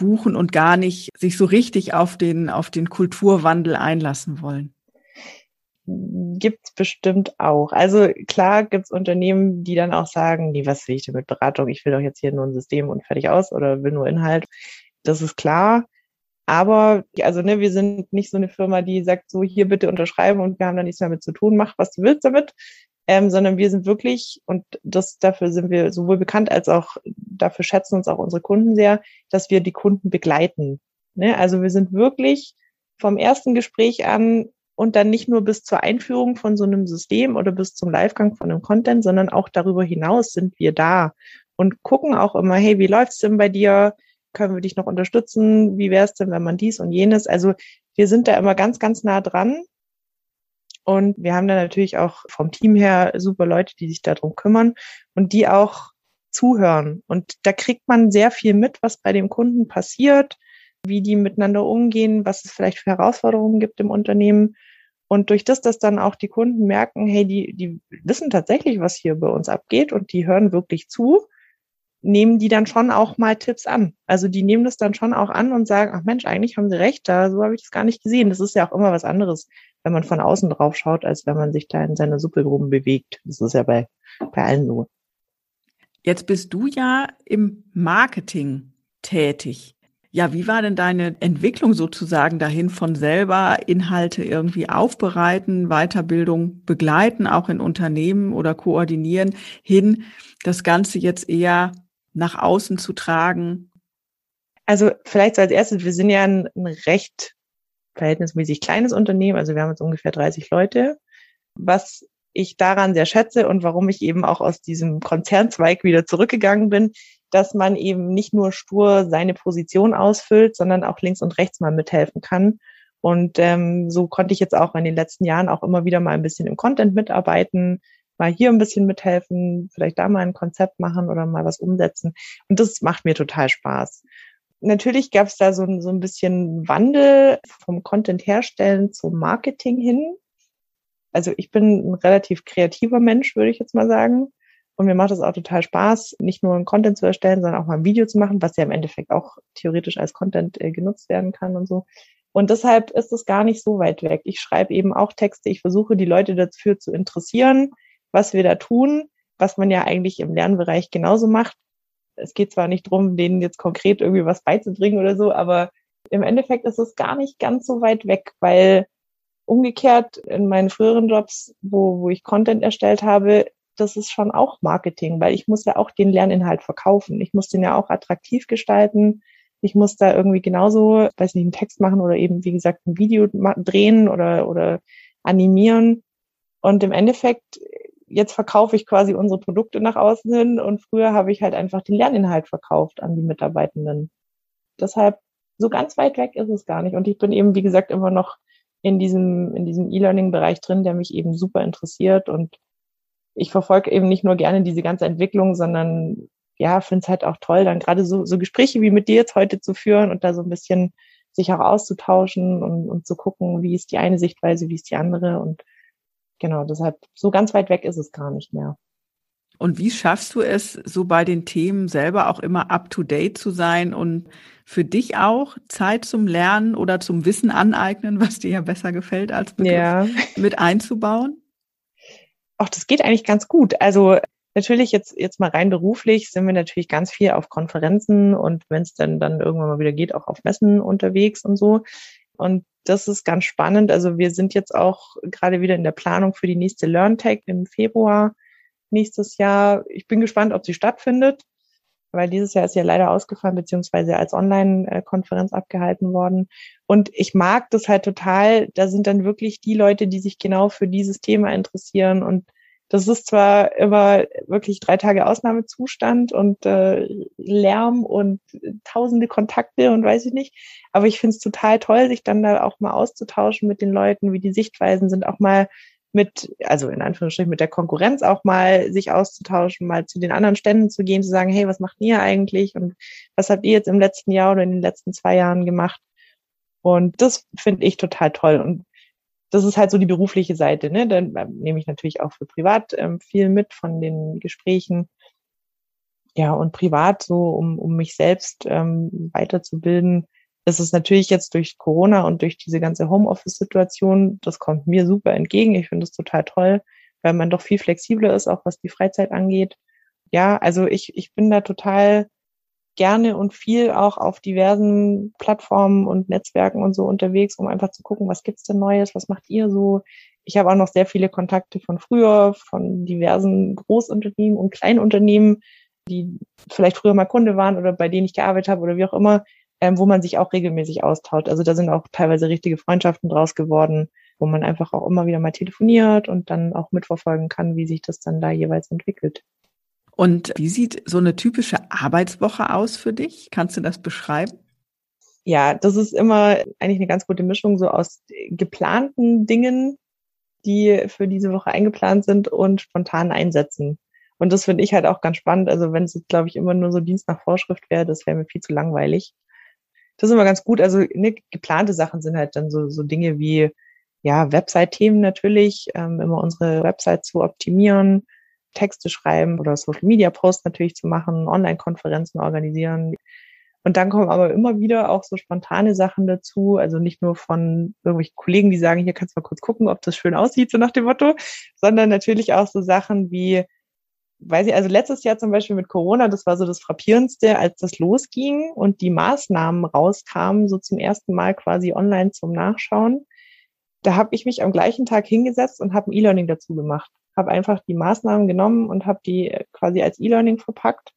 S2: buchen und gar nicht sich so richtig auf den, auf den Kulturwandel einlassen wollen?
S1: Gibt's bestimmt auch. Also klar gibt's Unternehmen, die dann auch sagen, nee, was will ich denn mit Beratung? Ich will doch jetzt hier nur ein System und fertig aus oder will nur Inhalt. Das ist klar. Aber also ne, wir sind nicht so eine Firma, die sagt, so hier bitte unterschreiben und wir haben da nichts mehr mit zu tun, mach was du willst damit, ähm, sondern wir sind wirklich, und das dafür sind wir sowohl bekannt als auch dafür schätzen uns auch unsere Kunden sehr, dass wir die Kunden begleiten. Ne? Also wir sind wirklich vom ersten Gespräch an und dann nicht nur bis zur Einführung von so einem System oder bis zum Livegang von einem Content, sondern auch darüber hinaus sind wir da und gucken auch immer, hey, wie läuft's denn bei dir? können wir dich noch unterstützen? Wie wäre es denn, wenn man dies und jenes? Also wir sind da immer ganz, ganz nah dran. Und wir haben da natürlich auch vom Team her super Leute, die sich darum kümmern und die auch zuhören. Und da kriegt man sehr viel mit, was bei dem Kunden passiert, wie die miteinander umgehen, was es vielleicht für Herausforderungen gibt im Unternehmen. Und durch das, dass dann auch die Kunden merken, hey, die, die wissen tatsächlich, was hier bei uns abgeht und die hören wirklich zu, nehmen die dann schon auch mal Tipps an. Also die nehmen das dann schon auch an und sagen, ach Mensch, eigentlich haben sie recht, da so habe ich das gar nicht gesehen. Das ist ja auch immer was anderes, wenn man von außen drauf schaut, als wenn man sich da in seiner Suppe drum bewegt. Das ist ja bei, bei allen so.
S2: Jetzt bist du ja im Marketing tätig. Ja, wie war denn deine Entwicklung sozusagen dahin von selber Inhalte irgendwie aufbereiten, Weiterbildung begleiten, auch in Unternehmen oder koordinieren, hin das Ganze jetzt eher nach außen zu tragen?
S1: Also vielleicht so als erstes, wir sind ja ein, ein recht verhältnismäßig kleines Unternehmen, also wir haben jetzt ungefähr 30 Leute. Was ich daran sehr schätze und warum ich eben auch aus diesem Konzernzweig wieder zurückgegangen bin, dass man eben nicht nur stur seine Position ausfüllt, sondern auch links und rechts mal mithelfen kann. Und ähm, so konnte ich jetzt auch in den letzten Jahren auch immer wieder mal ein bisschen im Content mitarbeiten, mal hier ein bisschen mithelfen, vielleicht da mal ein Konzept machen oder mal was umsetzen. Und das macht mir total Spaß. Natürlich gab es da so, so ein bisschen Wandel vom Content herstellen zum Marketing hin. Also ich bin ein relativ kreativer Mensch, würde ich jetzt mal sagen. Und mir macht es auch total Spaß, nicht nur ein Content zu erstellen, sondern auch mal ein Video zu machen, was ja im Endeffekt auch theoretisch als Content äh, genutzt werden kann und so. Und deshalb ist es gar nicht so weit weg. Ich schreibe eben auch Texte. Ich versuche, die Leute dafür zu interessieren, was wir da tun, was man ja eigentlich im Lernbereich genauso macht. Es geht zwar nicht drum, denen jetzt konkret irgendwie was beizubringen oder so, aber im Endeffekt ist es gar nicht ganz so weit weg, weil umgekehrt in meinen früheren Jobs, wo, wo ich Content erstellt habe, das ist schon auch Marketing, weil ich muss ja auch den Lerninhalt verkaufen. Ich muss den ja auch attraktiv gestalten. Ich muss da irgendwie genauso, weiß nicht, einen Text machen oder eben, wie gesagt, ein Video drehen oder, oder animieren. Und im Endeffekt jetzt verkaufe ich quasi unsere Produkte nach außen hin und früher habe ich halt einfach den Lerninhalt verkauft an die Mitarbeitenden. Deshalb so ganz weit weg ist es gar nicht. Und ich bin eben, wie gesagt, immer noch in diesem, in diesem E-Learning-Bereich drin, der mich eben super interessiert. Und ich verfolge eben nicht nur gerne diese ganze Entwicklung, sondern ja, finde es halt auch toll, dann gerade so, so Gespräche wie mit dir jetzt heute zu führen und da so ein bisschen sich auch auszutauschen und, und zu gucken, wie ist die eine Sichtweise, wie ist die andere. Und genau, deshalb so ganz weit weg ist es gar nicht mehr.
S2: Und wie schaffst du es, so bei den Themen selber auch immer up-to-date zu sein und für dich auch Zeit zum Lernen oder zum Wissen aneignen, was dir ja besser gefällt als Begriff, ja. mit einzubauen?
S1: Ach, das geht eigentlich ganz gut. Also natürlich jetzt, jetzt mal rein beruflich sind wir natürlich ganz viel auf Konferenzen und wenn es dann, dann irgendwann mal wieder geht, auch auf Messen unterwegs und so. Und das ist ganz spannend. Also wir sind jetzt auch gerade wieder in der Planung für die nächste LearnTech im Februar nächstes Jahr. Ich bin gespannt, ob sie stattfindet, weil dieses Jahr ist ja leider ausgefallen, beziehungsweise als Online-Konferenz abgehalten worden. Und ich mag das halt total. Da sind dann wirklich die Leute, die sich genau für dieses Thema interessieren und das ist zwar immer wirklich drei Tage Ausnahmezustand und äh, Lärm und tausende Kontakte und weiß ich nicht, aber ich finde es total toll, sich dann da auch mal auszutauschen mit den Leuten, wie die Sichtweisen sind, auch mal mit, also in Anführungsstrichen mit der Konkurrenz auch mal sich auszutauschen, mal zu den anderen Ständen zu gehen, zu sagen, hey, was macht ihr eigentlich und was habt ihr jetzt im letzten Jahr oder in den letzten zwei Jahren gemacht? Und das finde ich total toll. Und das ist halt so die berufliche Seite. Ne? Dann äh, nehme ich natürlich auch für privat ähm, viel mit von den Gesprächen. Ja, und privat so, um, um mich selbst ähm, weiterzubilden, ist es natürlich jetzt durch Corona und durch diese ganze Homeoffice-Situation, das kommt mir super entgegen. Ich finde es total toll, weil man doch viel flexibler ist, auch was die Freizeit angeht. Ja, also ich, ich bin da total gerne und viel auch auf diversen Plattformen und Netzwerken und so unterwegs, um einfach zu gucken, was gibt's denn Neues, was macht ihr so. Ich habe auch noch sehr viele Kontakte von früher, von diversen Großunternehmen und Kleinunternehmen, die vielleicht früher mal Kunde waren oder bei denen ich gearbeitet habe oder wie auch immer, ähm, wo man sich auch regelmäßig austauscht. Also da sind auch teilweise richtige Freundschaften draus geworden, wo man einfach auch immer wieder mal telefoniert und dann auch mitverfolgen kann, wie sich das dann da jeweils entwickelt.
S2: Und wie sieht so eine typische Arbeitswoche aus für dich? Kannst du das beschreiben?
S1: Ja, das ist immer eigentlich eine ganz gute Mischung so aus geplanten Dingen, die für diese Woche eingeplant sind und spontanen Einsätzen. Und das finde ich halt auch ganz spannend. Also wenn es glaube ich, immer nur so Dienst nach Vorschrift wäre, das wäre mir viel zu langweilig. Das ist immer ganz gut. Also ne, geplante Sachen sind halt dann so, so Dinge wie, ja, Website-Themen natürlich, ähm, immer unsere Website zu optimieren, Texte schreiben oder Social-Media-Posts natürlich zu machen, Online-Konferenzen organisieren. Und dann kommen aber immer wieder auch so spontane Sachen dazu. Also nicht nur von irgendwelchen Kollegen, die sagen, hier kannst du mal kurz gucken, ob das schön aussieht, so nach dem Motto, sondern natürlich auch so Sachen wie, weiß ich, also letztes Jahr zum Beispiel mit Corona, das war so das Frappierendste, als das losging und die Maßnahmen rauskamen, so zum ersten Mal quasi online zum Nachschauen. Da habe ich mich am gleichen Tag hingesetzt und habe ein E-Learning dazu gemacht. Habe einfach die Maßnahmen genommen und habe die quasi als E-Learning verpackt.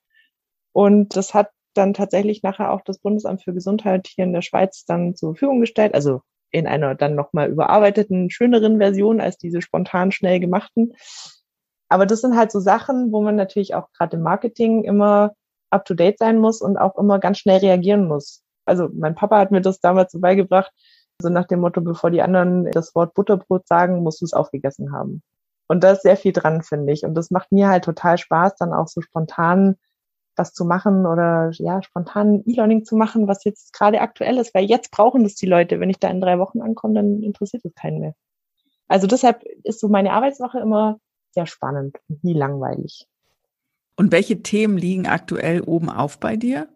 S1: Und das hat dann tatsächlich nachher auch das Bundesamt für Gesundheit hier in der Schweiz dann zur Verfügung gestellt. Also in einer dann nochmal überarbeiteten, schöneren Version als diese spontan schnell gemachten. Aber das sind halt so Sachen, wo man natürlich auch gerade im Marketing immer up to date sein muss und auch immer ganz schnell reagieren muss. Also mein Papa hat mir das damals so beigebracht, so nach dem Motto, bevor die anderen das Wort Butterbrot sagen, musst du es aufgegessen haben. Und da ist sehr viel dran, finde ich. Und das macht mir halt total Spaß, dann auch so spontan was zu machen oder ja, spontan E-Learning zu machen, was jetzt gerade aktuell ist, weil jetzt brauchen das die Leute. Wenn ich da in drei Wochen ankomme, dann interessiert es keinen mehr. Also deshalb ist so meine Arbeitswoche immer sehr spannend und nie langweilig.
S2: Und welche Themen liegen aktuell oben auf bei dir?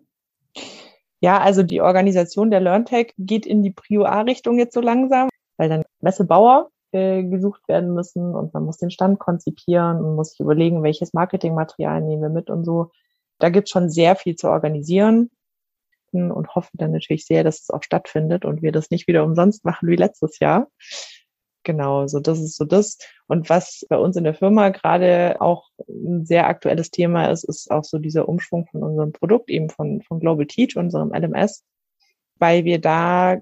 S1: Ja, also die Organisation der LearnTech geht in die Prio A-Richtung jetzt so langsam, weil dann Messebauer äh, gesucht werden müssen und man muss den Stand konzipieren und muss sich überlegen, welches Marketingmaterial nehmen wir mit und so. Da gibt es schon sehr viel zu organisieren und hoffen dann natürlich sehr, dass es auch stattfindet und wir das nicht wieder umsonst machen wie letztes Jahr. Genau, so das ist so das. Und was bei uns in der Firma gerade auch ein sehr aktuelles Thema ist, ist auch so dieser Umschwung von unserem Produkt, eben von, von Global Teach, unserem LMS, weil wir da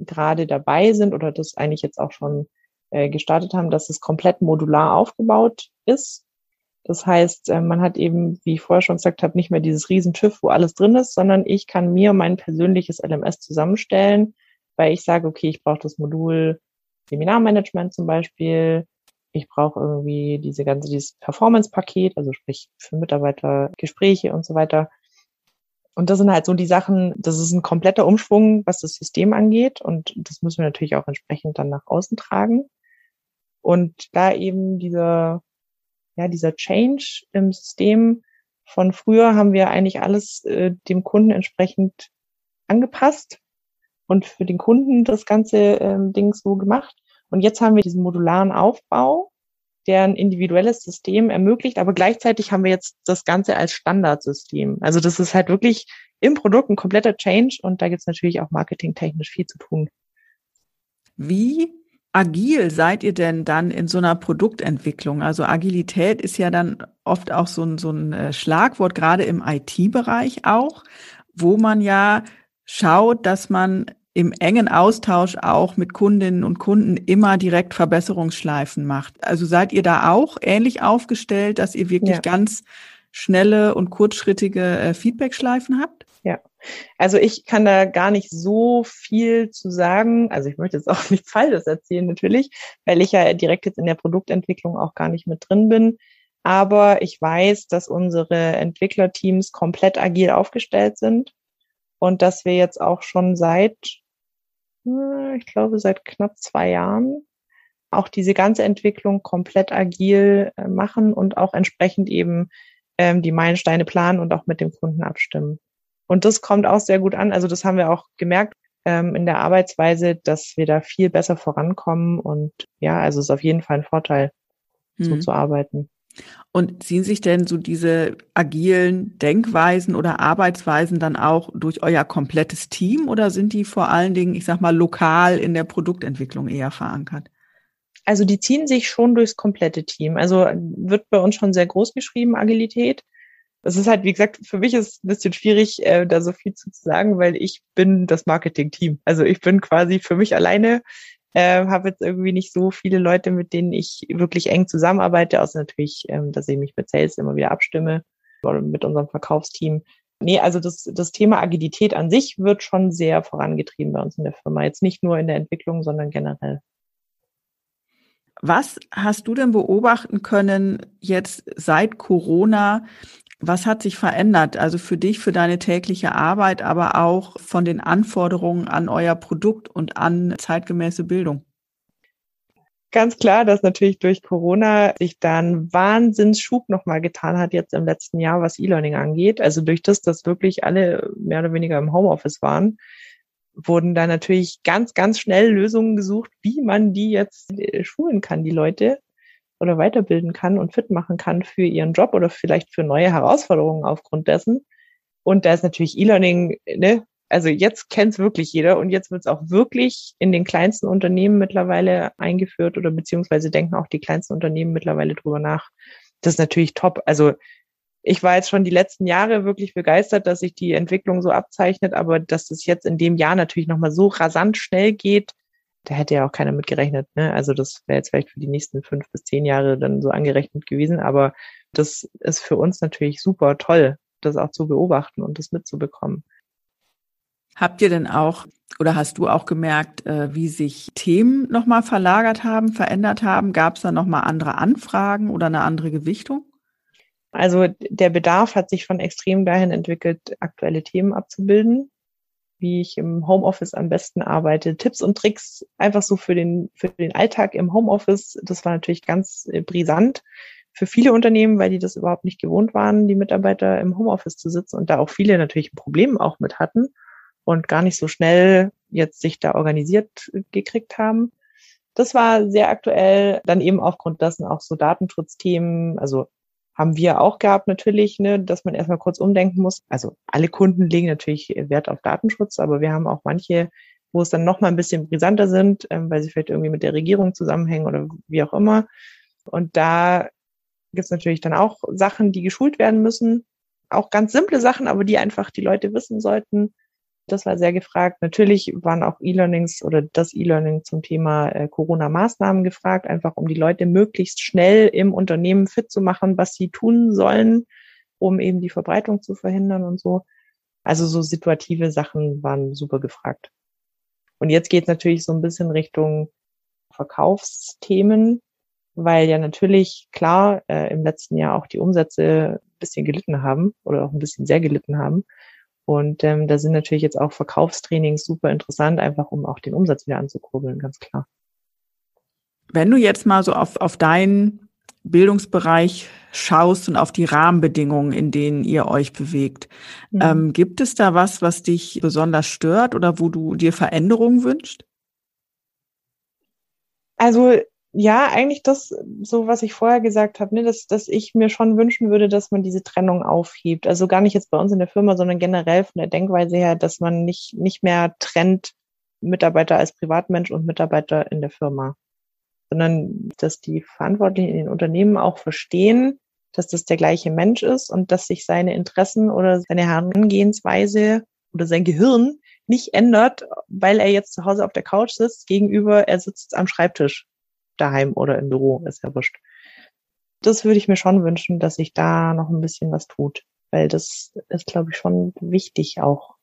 S1: gerade dabei sind oder das eigentlich jetzt auch schon gestartet haben, dass es komplett modular aufgebaut ist. Das heißt, äh, man hat eben, wie ich vorher schon gesagt habe, nicht mehr dieses Riesenschiff, wo alles drin ist, sondern ich kann mir mein persönliches LMS zusammenstellen, weil ich sage, okay, ich brauche das Modul Seminarmanagement zum Beispiel. Ich brauche irgendwie diese ganze, dieses Performance-Paket, also sprich für Mitarbeiter Gespräche und so weiter. Und das sind halt so die Sachen, das ist ein kompletter Umschwung, was das System angeht. Und das müssen wir natürlich auch entsprechend dann nach außen tragen. Und da eben dieser, ja, dieser Change im System von früher haben wir eigentlich alles äh, dem Kunden entsprechend angepasst und für den Kunden das ganze ähm, Ding so gemacht. Und jetzt haben wir diesen modularen Aufbau, der ein individuelles System ermöglicht, aber gleichzeitig haben wir jetzt das Ganze als Standardsystem. Also das ist halt wirklich im Produkt ein kompletter Change und da gibt es natürlich auch marketingtechnisch viel zu tun.
S2: Wie agil seid ihr denn dann in so einer Produktentwicklung? Also Agilität ist ja dann oft auch so ein, so ein äh, Schlagwort, gerade im IT-Bereich auch, wo man ja schaut, dass man im engen Austausch auch mit Kundinnen und Kunden immer direkt Verbesserungsschleifen macht. Also seid ihr da auch ähnlich aufgestellt, dass ihr wirklich ja. ganz schnelle und kurzschrittige äh, Feedbackschleifen habt?
S1: Ja, also ich kann da gar nicht so viel zu sagen. Also ich möchte jetzt auch nichts Falsches erzählen natürlich, weil ich ja direkt jetzt in der Produktentwicklung auch gar nicht mit drin bin. Aber ich weiß, dass unsere Entwicklerteams komplett agil aufgestellt sind und dass wir jetzt auch schon seit, hm, ich glaube, seit knapp zwei Jahren auch diese ganze Entwicklung komplett agil äh, machen und auch entsprechend eben ähm, die Meilensteine planen und auch mit dem Kunden abstimmen. Und das kommt auch sehr gut an. Also das haben wir auch gemerkt ähm, in der Arbeitsweise, dass wir da viel besser vorankommen. Und ja, also es ist auf jeden Fall ein Vorteil, mhm. so zu arbeiten.
S2: Und ziehen sich denn so diese agilen Denkweisen oder Arbeitsweisen dann auch durch euer komplettes Team oder sind die vor allen Dingen, ich sag mal, lokal in der Produktentwicklung eher verankert?
S1: Also die ziehen sich schon durchs komplette Team. Also wird bei uns schon sehr groß geschrieben, Agilität. Es ist halt, wie gesagt, für mich ist es ein bisschen schwierig, äh, da so viel zu sagen, weil ich bin das Marketing-Team. Also ich bin quasi für mich alleine äh, habe jetzt irgendwie nicht so viele Leute, mit denen ich wirklich eng zusammenarbeite, außer natürlich, ähm, dass ich mich mit Sales immer wieder abstimme oder mit unserem Verkaufsteam. Nee, also das, das Thema Agilität an sich wird schon sehr vorangetrieben bei uns in der Firma. Jetzt nicht nur in der Entwicklung, sondern generell.
S2: Was hast du denn beobachten können jetzt seit Corona? Was hat sich verändert? Also für dich, für deine tägliche Arbeit, aber auch von den Anforderungen an euer Produkt und an zeitgemäße Bildung?
S1: Ganz klar, dass natürlich durch Corona sich dann Wahnsinnsschub nochmal getan hat jetzt im letzten Jahr, was E-Learning angeht. Also durch das, dass wirklich alle mehr oder weniger im Homeoffice waren, wurden da natürlich ganz, ganz schnell Lösungen gesucht, wie man die jetzt äh, schulen kann, die Leute oder weiterbilden kann und fit machen kann für ihren Job oder vielleicht für neue Herausforderungen aufgrund dessen. Und da ist natürlich E-Learning, ne, also jetzt kennt es wirklich jeder und jetzt wird es auch wirklich in den kleinsten Unternehmen mittlerweile eingeführt oder beziehungsweise denken auch die kleinsten Unternehmen mittlerweile drüber nach. Das ist natürlich top. Also ich war jetzt schon die letzten Jahre wirklich begeistert, dass sich die Entwicklung so abzeichnet, aber dass es jetzt in dem Jahr natürlich nochmal so rasant schnell geht, da hätte ja auch keiner mit gerechnet. Ne? Also das wäre jetzt vielleicht für die nächsten fünf bis zehn Jahre dann so angerechnet gewesen, aber das ist für uns natürlich super toll, das auch zu beobachten und das mitzubekommen.
S2: Habt ihr denn auch oder hast du auch gemerkt, äh, wie sich Themen nochmal verlagert haben, verändert haben? Gab es da nochmal andere Anfragen oder eine andere Gewichtung?
S1: Also der Bedarf hat sich schon extrem dahin entwickelt, aktuelle Themen abzubilden wie ich im Homeoffice am besten arbeite, Tipps und Tricks einfach so für den, für den Alltag im Homeoffice. Das war natürlich ganz äh, brisant für viele Unternehmen, weil die das überhaupt nicht gewohnt waren, die Mitarbeiter im Homeoffice zu sitzen und da auch viele natürlich ein Problem auch mit hatten und gar nicht so schnell jetzt sich da organisiert gekriegt haben. Das war sehr aktuell, dann eben aufgrund dessen auch so Datenschutzthemen, also haben wir auch gehabt natürlich, ne, dass man erstmal kurz umdenken muss. Also alle Kunden legen natürlich Wert auf Datenschutz, aber wir haben auch manche, wo es dann noch mal ein bisschen brisanter sind, ähm, weil sie vielleicht irgendwie mit der Regierung zusammenhängen oder wie auch immer. Und da gibt es natürlich dann auch Sachen, die geschult werden müssen. Auch ganz simple Sachen, aber die einfach die Leute wissen sollten. Das war sehr gefragt. Natürlich waren auch E-Learnings oder das E-Learning zum Thema äh, Corona-Maßnahmen gefragt, einfach um die Leute möglichst schnell im Unternehmen fit zu machen, was sie tun sollen, um eben die Verbreitung zu verhindern und so. Also so situative Sachen waren super gefragt. Und jetzt geht es natürlich so ein bisschen Richtung Verkaufsthemen, weil ja natürlich klar äh, im letzten Jahr auch die Umsätze ein bisschen gelitten haben oder auch ein bisschen sehr gelitten haben. Und ähm, da sind natürlich jetzt auch Verkaufstrainings super interessant, einfach um auch den Umsatz wieder anzukurbeln, ganz klar.
S2: Wenn du jetzt mal so auf, auf deinen Bildungsbereich schaust und auf die Rahmenbedingungen, in denen ihr euch bewegt, mhm. ähm, gibt es da was, was dich besonders stört oder wo du dir Veränderungen wünschst?
S1: Also ja, eigentlich das, so was ich vorher gesagt habe, ne, dass, dass ich mir schon wünschen würde, dass man diese Trennung aufhebt. Also gar nicht jetzt bei uns in der Firma, sondern generell von der Denkweise her, dass man nicht, nicht mehr trennt Mitarbeiter als Privatmensch und Mitarbeiter in der Firma. Sondern dass die Verantwortlichen in den Unternehmen auch verstehen, dass das der gleiche Mensch ist und dass sich seine Interessen oder seine Herangehensweise oder sein Gehirn nicht ändert, weil er jetzt zu Hause auf der Couch sitzt, gegenüber er sitzt am Schreibtisch daheim oder im Büro, ist ja wurscht. Das würde ich mir schon wünschen, dass sich da noch ein bisschen was tut, weil das ist, glaube ich, schon wichtig auch,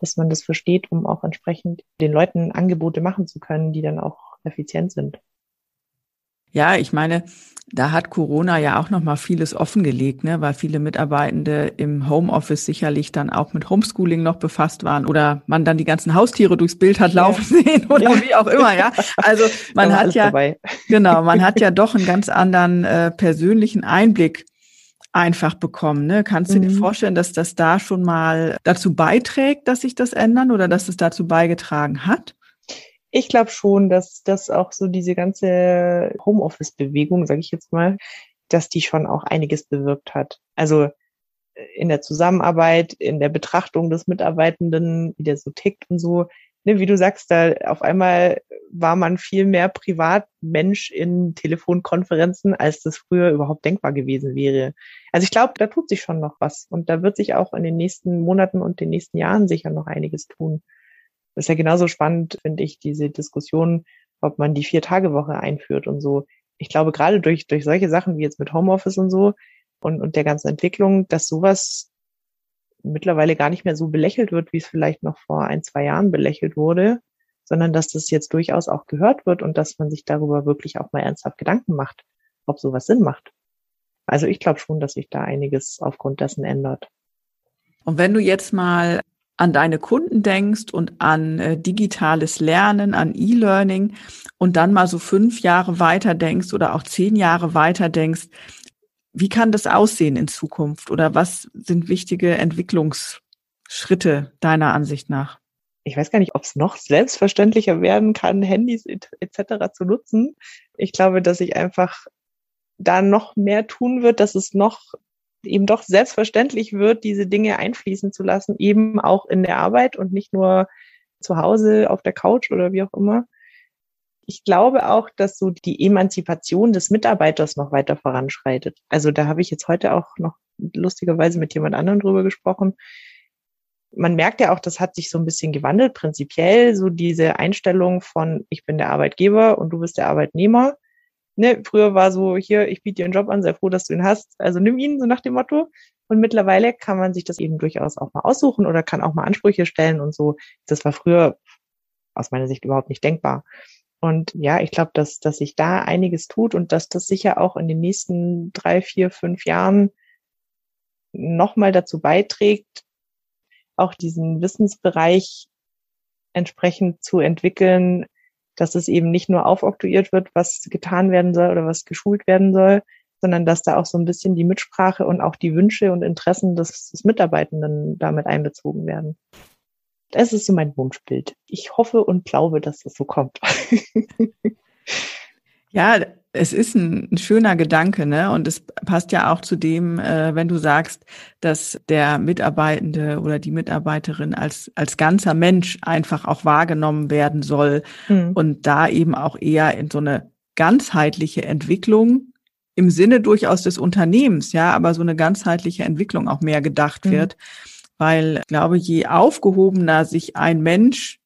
S1: dass man das versteht, um auch entsprechend den Leuten Angebote machen zu können, die dann auch effizient sind.
S2: Ja, ich meine, da hat Corona ja auch noch mal vieles offengelegt, ne, weil viele Mitarbeitende im Homeoffice sicherlich dann auch mit Homeschooling noch befasst waren oder man dann die ganzen Haustiere durchs Bild hat laufen ja. sehen oder ja. wie auch immer, ja. Also man hat ja dabei. genau, man hat ja doch einen ganz anderen äh, persönlichen Einblick einfach bekommen. Ne? Kannst du dir mhm. vorstellen, dass das da schon mal dazu beiträgt, dass sich das ändern oder dass es dazu beigetragen hat?
S1: Ich glaube schon, dass das auch so diese ganze Homeoffice-Bewegung, sage ich jetzt mal, dass die schon auch einiges bewirkt hat. Also äh, in der Zusammenarbeit, in der Betrachtung des Mitarbeitenden, wie der so tickt und so. Ne, wie du sagst, da auf einmal war man viel mehr Privatmensch in Telefonkonferenzen, als das früher überhaupt denkbar gewesen wäre. Also ich glaube, da tut sich schon noch was und da wird sich auch in den nächsten Monaten und den nächsten Jahren sicher noch einiges tun. Das ist ja genauso spannend, finde ich, diese Diskussion, ob man die Vier-Tage-Woche einführt und so. Ich glaube, gerade durch, durch solche Sachen wie jetzt mit Homeoffice und so und, und der ganzen Entwicklung, dass sowas mittlerweile gar nicht mehr so belächelt wird, wie es vielleicht noch vor ein, zwei Jahren belächelt wurde, sondern dass das jetzt durchaus auch gehört wird und dass man sich darüber wirklich auch mal ernsthaft Gedanken macht, ob sowas Sinn macht. Also ich glaube schon, dass sich da einiges aufgrund dessen ändert.
S2: Und wenn du jetzt mal an deine Kunden denkst und an äh, digitales Lernen, an E-Learning und dann mal so fünf Jahre weiter denkst oder auch zehn Jahre weiter denkst, wie kann das aussehen in Zukunft oder was sind wichtige Entwicklungsschritte deiner Ansicht nach?
S1: Ich weiß gar nicht, ob es noch selbstverständlicher werden kann, Handys etc. zu nutzen. Ich glaube, dass sich einfach da noch mehr tun wird, dass es noch eben doch selbstverständlich wird, diese Dinge einfließen zu lassen, eben auch in der Arbeit und nicht nur zu Hause auf der Couch oder wie auch immer. Ich glaube auch, dass so die Emanzipation des Mitarbeiters noch weiter voranschreitet. Also da habe ich jetzt heute auch noch lustigerweise mit jemand anderem drüber gesprochen. Man merkt ja auch, das hat sich so ein bisschen gewandelt, prinzipiell so diese Einstellung von ich bin der Arbeitgeber und du bist der Arbeitnehmer ne, früher war so, hier, ich biete dir einen Job an, sei froh, dass du ihn hast, also nimm ihn, so nach dem Motto. Und mittlerweile kann man sich das eben durchaus auch mal aussuchen oder kann auch mal Ansprüche stellen und so. Das war früher aus meiner Sicht überhaupt nicht denkbar. Und ja, ich glaube, dass, dass sich da einiges tut und dass das sicher auch in den nächsten drei, vier, fünf Jahren nochmal dazu beiträgt, auch diesen Wissensbereich entsprechend zu entwickeln, dass es eben nicht nur aufoktroyiert wird, was getan werden soll oder was geschult werden soll, sondern dass da auch so ein bisschen die Mitsprache und auch die Wünsche und Interessen des, des Mitarbeitenden damit einbezogen werden. Das ist so mein Wunschbild. Ich hoffe und glaube, dass das so kommt.
S2: ja, es ist ein, ein, schöner Gedanke, ne? Und es passt ja auch zu dem, äh, wenn du sagst, dass der Mitarbeitende oder die Mitarbeiterin als als ganzer Mensch einfach auch wahrgenommen werden soll mhm. und da eben auch eher in so eine ganzheitliche Entwicklung im Sinne durchaus des Unternehmens, ja, aber so eine ganzheitliche Entwicklung auch mehr gedacht mhm. wird, weil ich glaube, je aufgehobener sich ein Mensch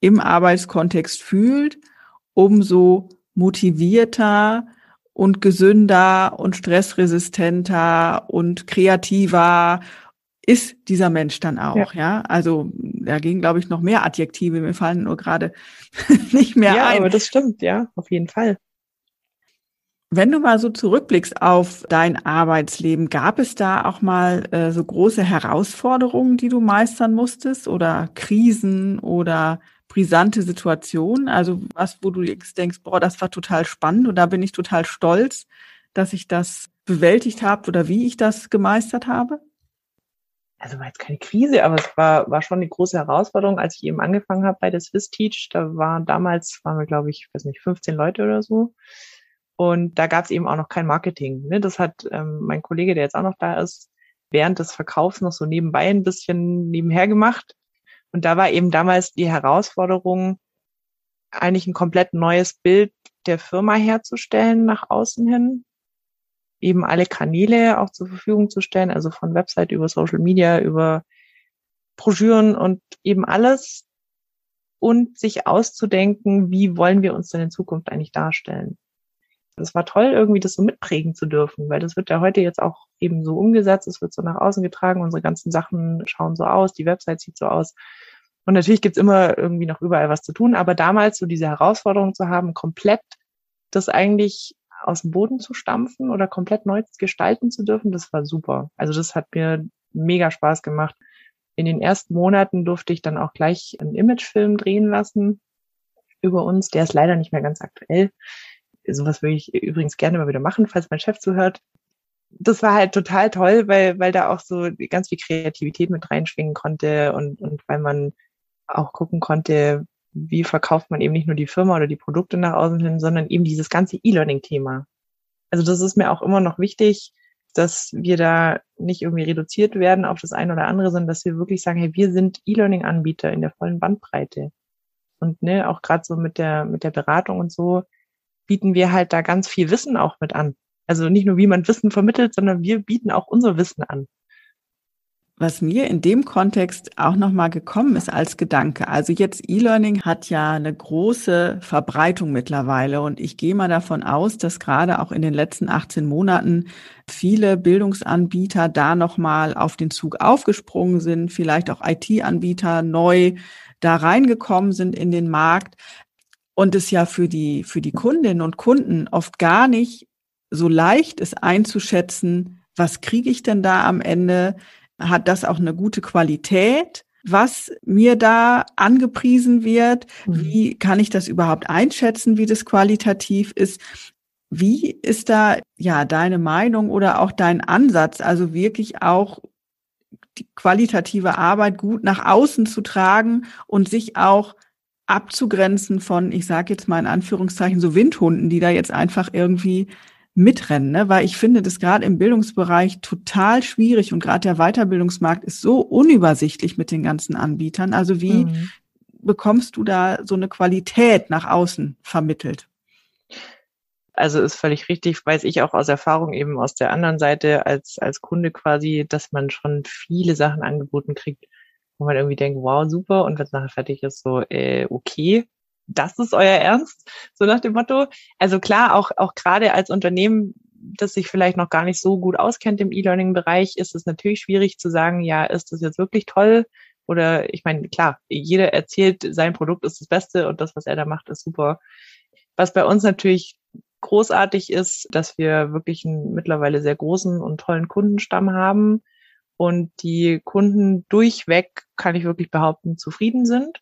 S2: im Arbeitskontext fühlt, umso motivierter und gesünder und stressresistenter und kreativer ist dieser Mensch dann auch, ja. ja? Also da gehen, glaube ich, noch mehr Adjektive. Mir fallen nur gerade nicht mehr
S1: ja,
S2: ein.
S1: Ja, aber das stimmt, ja, auf jeden Fall.
S2: Wenn du mal so zurückblickst auf dein Arbeitsleben, gab es da auch mal äh, so große Herausforderungen, die du meistern musstest oder Krisen oder brisante Situation? Also was, wo du jetzt denkst, boah, das war total spannend und da bin ich total stolz, dass ich das bewältigt habe oder wie ich das gemeistert habe?
S1: Also war jetzt keine Krise, aber es war, war schon eine große Herausforderung, als ich eben angefangen habe bei der Swiss Teach. Da waren damals, waren wir, glaube ich, weiß nicht, 15 Leute oder so. Und da gab es eben auch noch kein Marketing. Ne? Das hat ähm, mein Kollege, der jetzt auch noch da ist, während des Verkaufs noch so nebenbei ein bisschen nebenher gemacht. Und da war eben damals die Herausforderung, eigentlich ein komplett neues Bild der Firma herzustellen nach außen hin, eben alle Kanäle auch zur Verfügung zu stellen, also von Website über Social Media, über Broschüren und eben alles und sich auszudenken, wie wollen wir uns denn in Zukunft eigentlich darstellen. Es war toll, irgendwie das so mitprägen zu dürfen, weil das wird ja heute jetzt auch eben so umgesetzt, es wird so nach außen getragen, unsere ganzen Sachen schauen so aus, die Website sieht so aus. Und natürlich gibt's immer irgendwie noch überall was zu tun, aber damals so diese Herausforderung zu haben, komplett das eigentlich aus dem Boden zu stampfen oder komplett neu gestalten zu dürfen, das war super. Also das hat mir mega Spaß gemacht. In den ersten Monaten durfte ich dann auch gleich einen Imagefilm drehen lassen über uns. Der ist leider nicht mehr ganz aktuell. Sowas würde ich übrigens gerne mal wieder machen, falls mein Chef zuhört. Das war halt total toll, weil, weil da auch so ganz viel Kreativität mit reinschwingen konnte und, und weil man auch gucken konnte, wie verkauft man eben nicht nur die Firma oder die Produkte nach außen hin, sondern eben dieses ganze E-Learning-Thema. Also das ist mir auch immer noch wichtig, dass wir da nicht irgendwie reduziert werden auf das eine oder andere, sondern dass wir wirklich sagen, hey, wir sind E-Learning-Anbieter in der vollen Bandbreite. Und ne, auch gerade so mit der, mit der Beratung und so bieten wir halt da ganz viel Wissen auch mit an. Also nicht nur, wie man Wissen vermittelt, sondern wir bieten auch unser Wissen an
S2: was mir in dem Kontext auch nochmal gekommen ist als Gedanke. Also jetzt E-Learning hat ja eine große Verbreitung mittlerweile und ich gehe mal davon aus, dass gerade auch in den letzten 18 Monaten viele Bildungsanbieter da nochmal auf den Zug aufgesprungen sind, vielleicht auch IT-Anbieter neu da reingekommen sind in den Markt und es ja für die, für die Kundinnen und Kunden oft gar nicht so leicht ist einzuschätzen, was kriege ich denn da am Ende? Hat das auch eine gute Qualität? was mir da angepriesen wird. Mhm. Wie kann ich das überhaupt einschätzen, wie das qualitativ ist? Wie ist da ja deine Meinung oder auch dein Ansatz, also wirklich auch die qualitative Arbeit gut nach außen zu tragen und sich auch abzugrenzen von, ich sage jetzt mal in Anführungszeichen, so Windhunden, die da jetzt einfach irgendwie mitrennen, ne? weil ich finde das gerade im Bildungsbereich total schwierig und gerade der Weiterbildungsmarkt ist so unübersichtlich mit den ganzen Anbietern. Also wie mhm. bekommst du da so eine Qualität nach außen vermittelt?
S1: Also ist völlig richtig, weiß ich auch aus Erfahrung eben aus der anderen Seite als, als Kunde quasi, dass man schon viele Sachen angeboten kriegt, wo man irgendwie denkt, wow, super, und wenn es nachher fertig ist, so, äh, okay, das ist euer Ernst, so nach dem Motto. Also klar, auch, auch gerade als Unternehmen, das sich vielleicht noch gar nicht so gut auskennt im E-Learning-Bereich, ist es natürlich schwierig zu sagen, ja, ist das jetzt wirklich toll? Oder ich meine, klar, jeder erzählt, sein Produkt ist das Beste und das, was er da macht, ist super. Was bei uns natürlich großartig ist, dass wir wirklich einen mittlerweile sehr großen und tollen Kundenstamm haben und die Kunden durchweg, kann ich wirklich behaupten, zufrieden sind.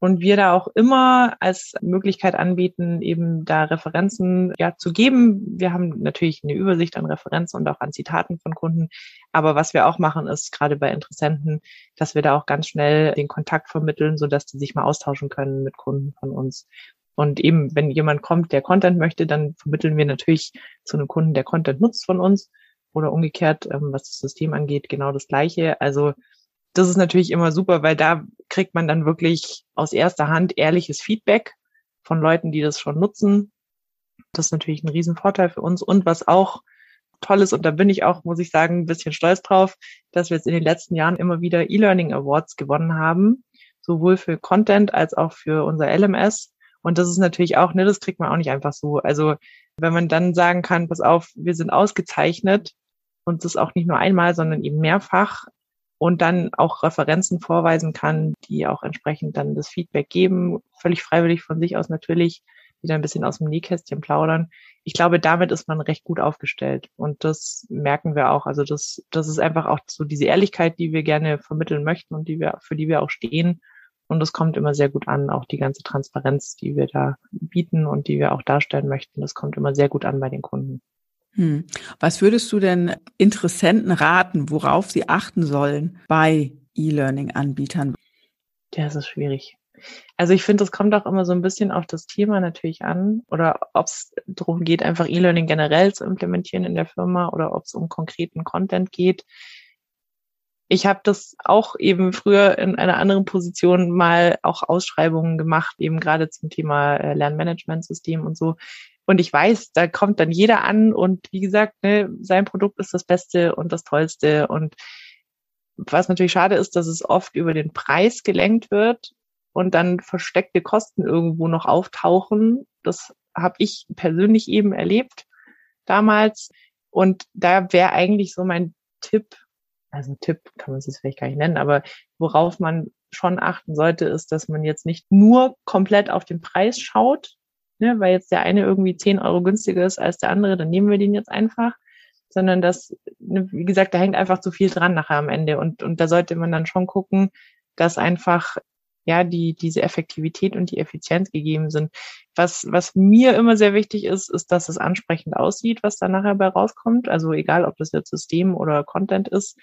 S1: Und wir da auch immer als Möglichkeit anbieten, eben da Referenzen ja zu geben. Wir haben natürlich eine Übersicht an Referenzen und auch an Zitaten von Kunden. Aber was wir auch machen, ist gerade bei Interessenten, dass wir da auch ganz schnell den Kontakt vermitteln, so dass die sich mal austauschen können mit Kunden von uns. Und eben, wenn jemand kommt, der Content möchte, dann vermitteln wir natürlich zu einem Kunden, der Content nutzt von uns oder umgekehrt, ähm, was das System angeht, genau das Gleiche. Also das ist natürlich immer super, weil da kriegt man dann wirklich aus erster Hand ehrliches Feedback von Leuten, die das schon nutzen. Das ist natürlich ein Riesenvorteil für uns. Und was auch toll ist, und da bin ich auch, muss ich sagen, ein bisschen stolz drauf, dass wir jetzt in den letzten Jahren immer wieder E-Learning Awards gewonnen haben, sowohl für Content als auch für unser LMS. Und das ist natürlich auch, ne, das kriegt man auch nicht einfach so. Also wenn man dann sagen kann, pass auf, wir sind ausgezeichnet und das auch nicht nur einmal, sondern eben mehrfach und dann auch Referenzen vorweisen kann, die auch entsprechend dann das Feedback geben, völlig freiwillig von sich aus natürlich, dann ein bisschen aus dem Nähkästchen plaudern. Ich glaube, damit ist man recht gut aufgestellt und das merken wir auch. Also das, das ist einfach auch so diese Ehrlichkeit, die wir gerne vermitteln möchten und die wir, für die wir auch stehen und das kommt immer sehr gut an, auch die ganze Transparenz, die wir da bieten und die wir auch darstellen möchten. Das kommt immer sehr gut an bei den Kunden.
S2: Hm. Was würdest du denn Interessenten raten, worauf sie achten sollen bei E-Learning-Anbietern?
S1: Ja, das ist schwierig. Also ich finde, es kommt auch immer so ein bisschen auf das Thema natürlich an oder ob es darum geht, einfach E-Learning generell zu implementieren in der Firma oder ob es um konkreten Content geht ich habe das auch eben früher in einer anderen Position mal auch Ausschreibungen gemacht, eben gerade zum Thema äh, Lernmanagementsystem und so. Und ich weiß, da kommt dann jeder an und wie gesagt, ne, sein Produkt ist das Beste und das Tollste. Und was natürlich schade ist, dass es oft über den Preis gelenkt wird und dann versteckte Kosten irgendwo noch auftauchen. Das habe ich persönlich eben erlebt damals. Und da wäre eigentlich so mein Tipp, also Tipp kann man es vielleicht gar nicht nennen, aber worauf man schon achten sollte, ist, dass man jetzt nicht nur komplett auf den Preis schaut, ne, weil jetzt der eine irgendwie 10 Euro günstiger ist als der andere, dann nehmen wir den jetzt einfach, sondern dass, ne, wie gesagt, da hängt einfach zu viel dran nachher am Ende und, und da sollte man dann schon gucken, dass einfach ja, die, diese Effektivität und die Effizienz gegeben sind. Was, was mir immer sehr wichtig ist, ist, dass es ansprechend aussieht, was da nachher bei rauskommt. Also egal, ob das jetzt System oder Content ist.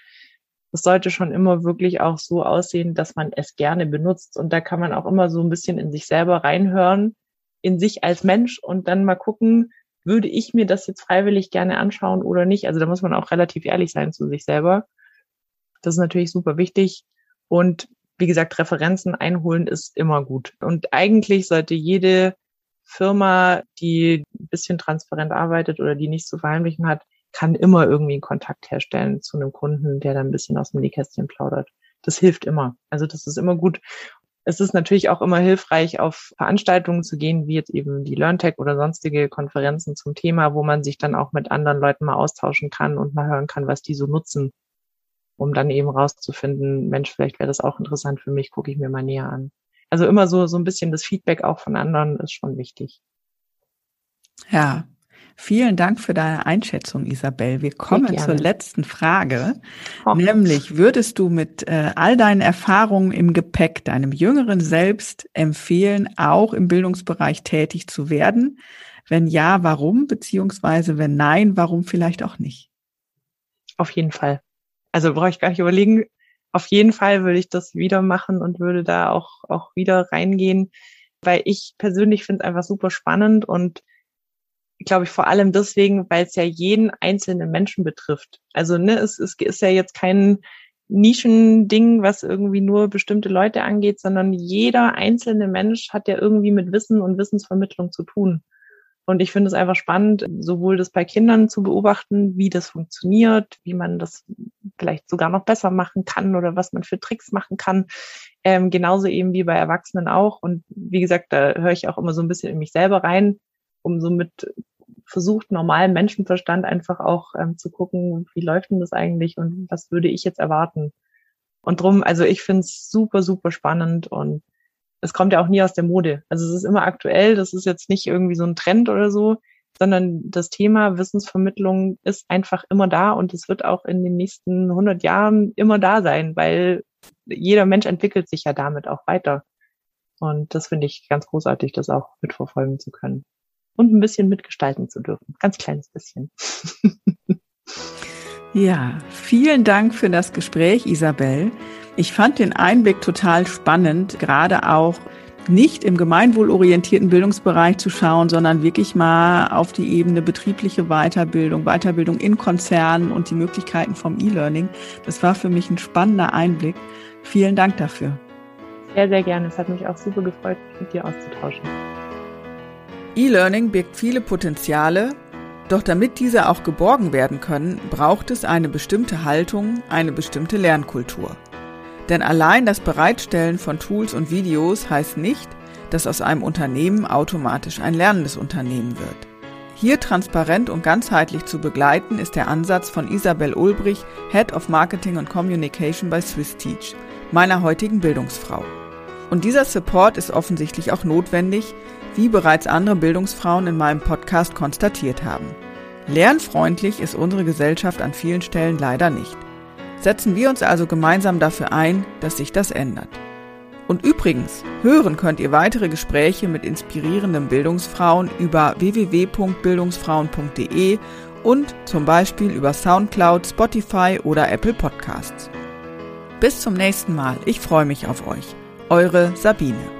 S1: Es sollte schon immer wirklich auch so aussehen, dass man es gerne benutzt. Und da kann man auch immer so ein bisschen in sich selber reinhören, in sich als Mensch und dann mal gucken, würde ich mir das jetzt freiwillig gerne anschauen oder nicht? Also da muss man auch relativ ehrlich sein zu sich selber. Das ist natürlich super wichtig. Und wie gesagt, Referenzen einholen ist immer gut. Und eigentlich sollte jede Firma, die ein bisschen transparent arbeitet oder die nichts zu verheimlichen hat, kann immer irgendwie einen Kontakt herstellen zu einem Kunden, der dann ein bisschen aus dem Nähkästchen plaudert. Das hilft immer. Also das ist immer gut. Es ist natürlich auch immer hilfreich, auf Veranstaltungen zu gehen, wie jetzt eben die LearnTech oder sonstige Konferenzen zum Thema, wo man sich dann auch mit anderen Leuten mal austauschen kann und mal hören kann, was die so nutzen um dann eben rauszufinden, Mensch, vielleicht wäre das auch interessant für mich, gucke ich mir mal näher an. Also immer so, so ein bisschen das Feedback auch von anderen ist schon wichtig.
S2: Ja, Vielen Dank für deine Einschätzung, Isabel. Wir kommen zur letzten Frage, oh. nämlich würdest du mit äh, all deinen Erfahrungen im Gepäck deinem jüngeren Selbst empfehlen, auch im Bildungsbereich tätig zu werden? Wenn ja, warum? Beziehungsweise wenn nein, warum vielleicht auch nicht?
S1: Auf jeden Fall. Also brauche ich gar nicht überlegen. Auf jeden Fall würde ich das wieder machen und würde da auch, auch wieder reingehen, weil ich persönlich finde es einfach super spannend und glaube ich, vor allem deswegen, weil es ja jeden einzelnen Menschen betrifft. Also ne, es, es ist ja jetzt kein Nischending, was irgendwie nur bestimmte Leute angeht, sondern jeder einzelne Mensch hat ja irgendwie mit Wissen und Wissensvermittlung zu tun. Und ich finde es einfach spannend, sowohl das bei Kindern zu beobachten, wie das funktioniert, wie man das vielleicht sogar noch besser machen kann oder was man für Tricks machen kann. Ähm, genauso eben wie bei Erwachsenen auch. Und wie gesagt, da höre ich auch immer so ein bisschen in mich selber rein, um so mit versucht, normalen Menschenverstand einfach auch ähm, zu gucken, wie läuft denn das eigentlich und was würde ich jetzt erwarten. Und drum, also ich finde es super, super spannend und es kommt ja auch nie aus der Mode. Also es ist immer aktuell, das ist jetzt nicht irgendwie so ein Trend oder so, sondern das Thema Wissensvermittlung ist einfach immer da und es wird auch in den nächsten 100 Jahren immer da sein, weil jeder Mensch entwickelt sich ja damit auch weiter. Und das finde ich ganz großartig, das auch mitverfolgen zu können und ein bisschen mitgestalten zu dürfen. Ganz kleines bisschen.
S2: ja, vielen Dank für das Gespräch, Isabel. Ich fand den Einblick total spannend, gerade auch nicht im gemeinwohlorientierten Bildungsbereich zu schauen, sondern wirklich mal auf die Ebene betriebliche Weiterbildung, Weiterbildung in Konzernen und die Möglichkeiten vom E-Learning. Das war für mich ein spannender Einblick. Vielen Dank dafür.
S1: Sehr, sehr gerne. Es hat mich auch super gefreut, mich mit dir auszutauschen.
S2: E-Learning birgt viele Potenziale, doch damit diese auch geborgen werden können, braucht es eine bestimmte Haltung, eine bestimmte Lernkultur. Denn allein das Bereitstellen von Tools und Videos heißt nicht, dass aus einem Unternehmen automatisch ein lernendes Unternehmen wird. Hier transparent und ganzheitlich zu begleiten, ist der Ansatz von Isabel Ulbrich, Head of Marketing and Communication bei SwissTeach, meiner heutigen Bildungsfrau. Und dieser Support ist offensichtlich auch notwendig, wie bereits andere Bildungsfrauen in meinem Podcast konstatiert haben. Lernfreundlich ist unsere Gesellschaft an vielen Stellen leider nicht. Setzen wir uns also gemeinsam dafür ein, dass sich das ändert. Und übrigens, hören könnt ihr weitere Gespräche mit inspirierenden Bildungsfrauen über www.bildungsfrauen.de und zum Beispiel über SoundCloud, Spotify oder Apple Podcasts. Bis zum nächsten Mal. Ich freue mich auf euch. Eure Sabine.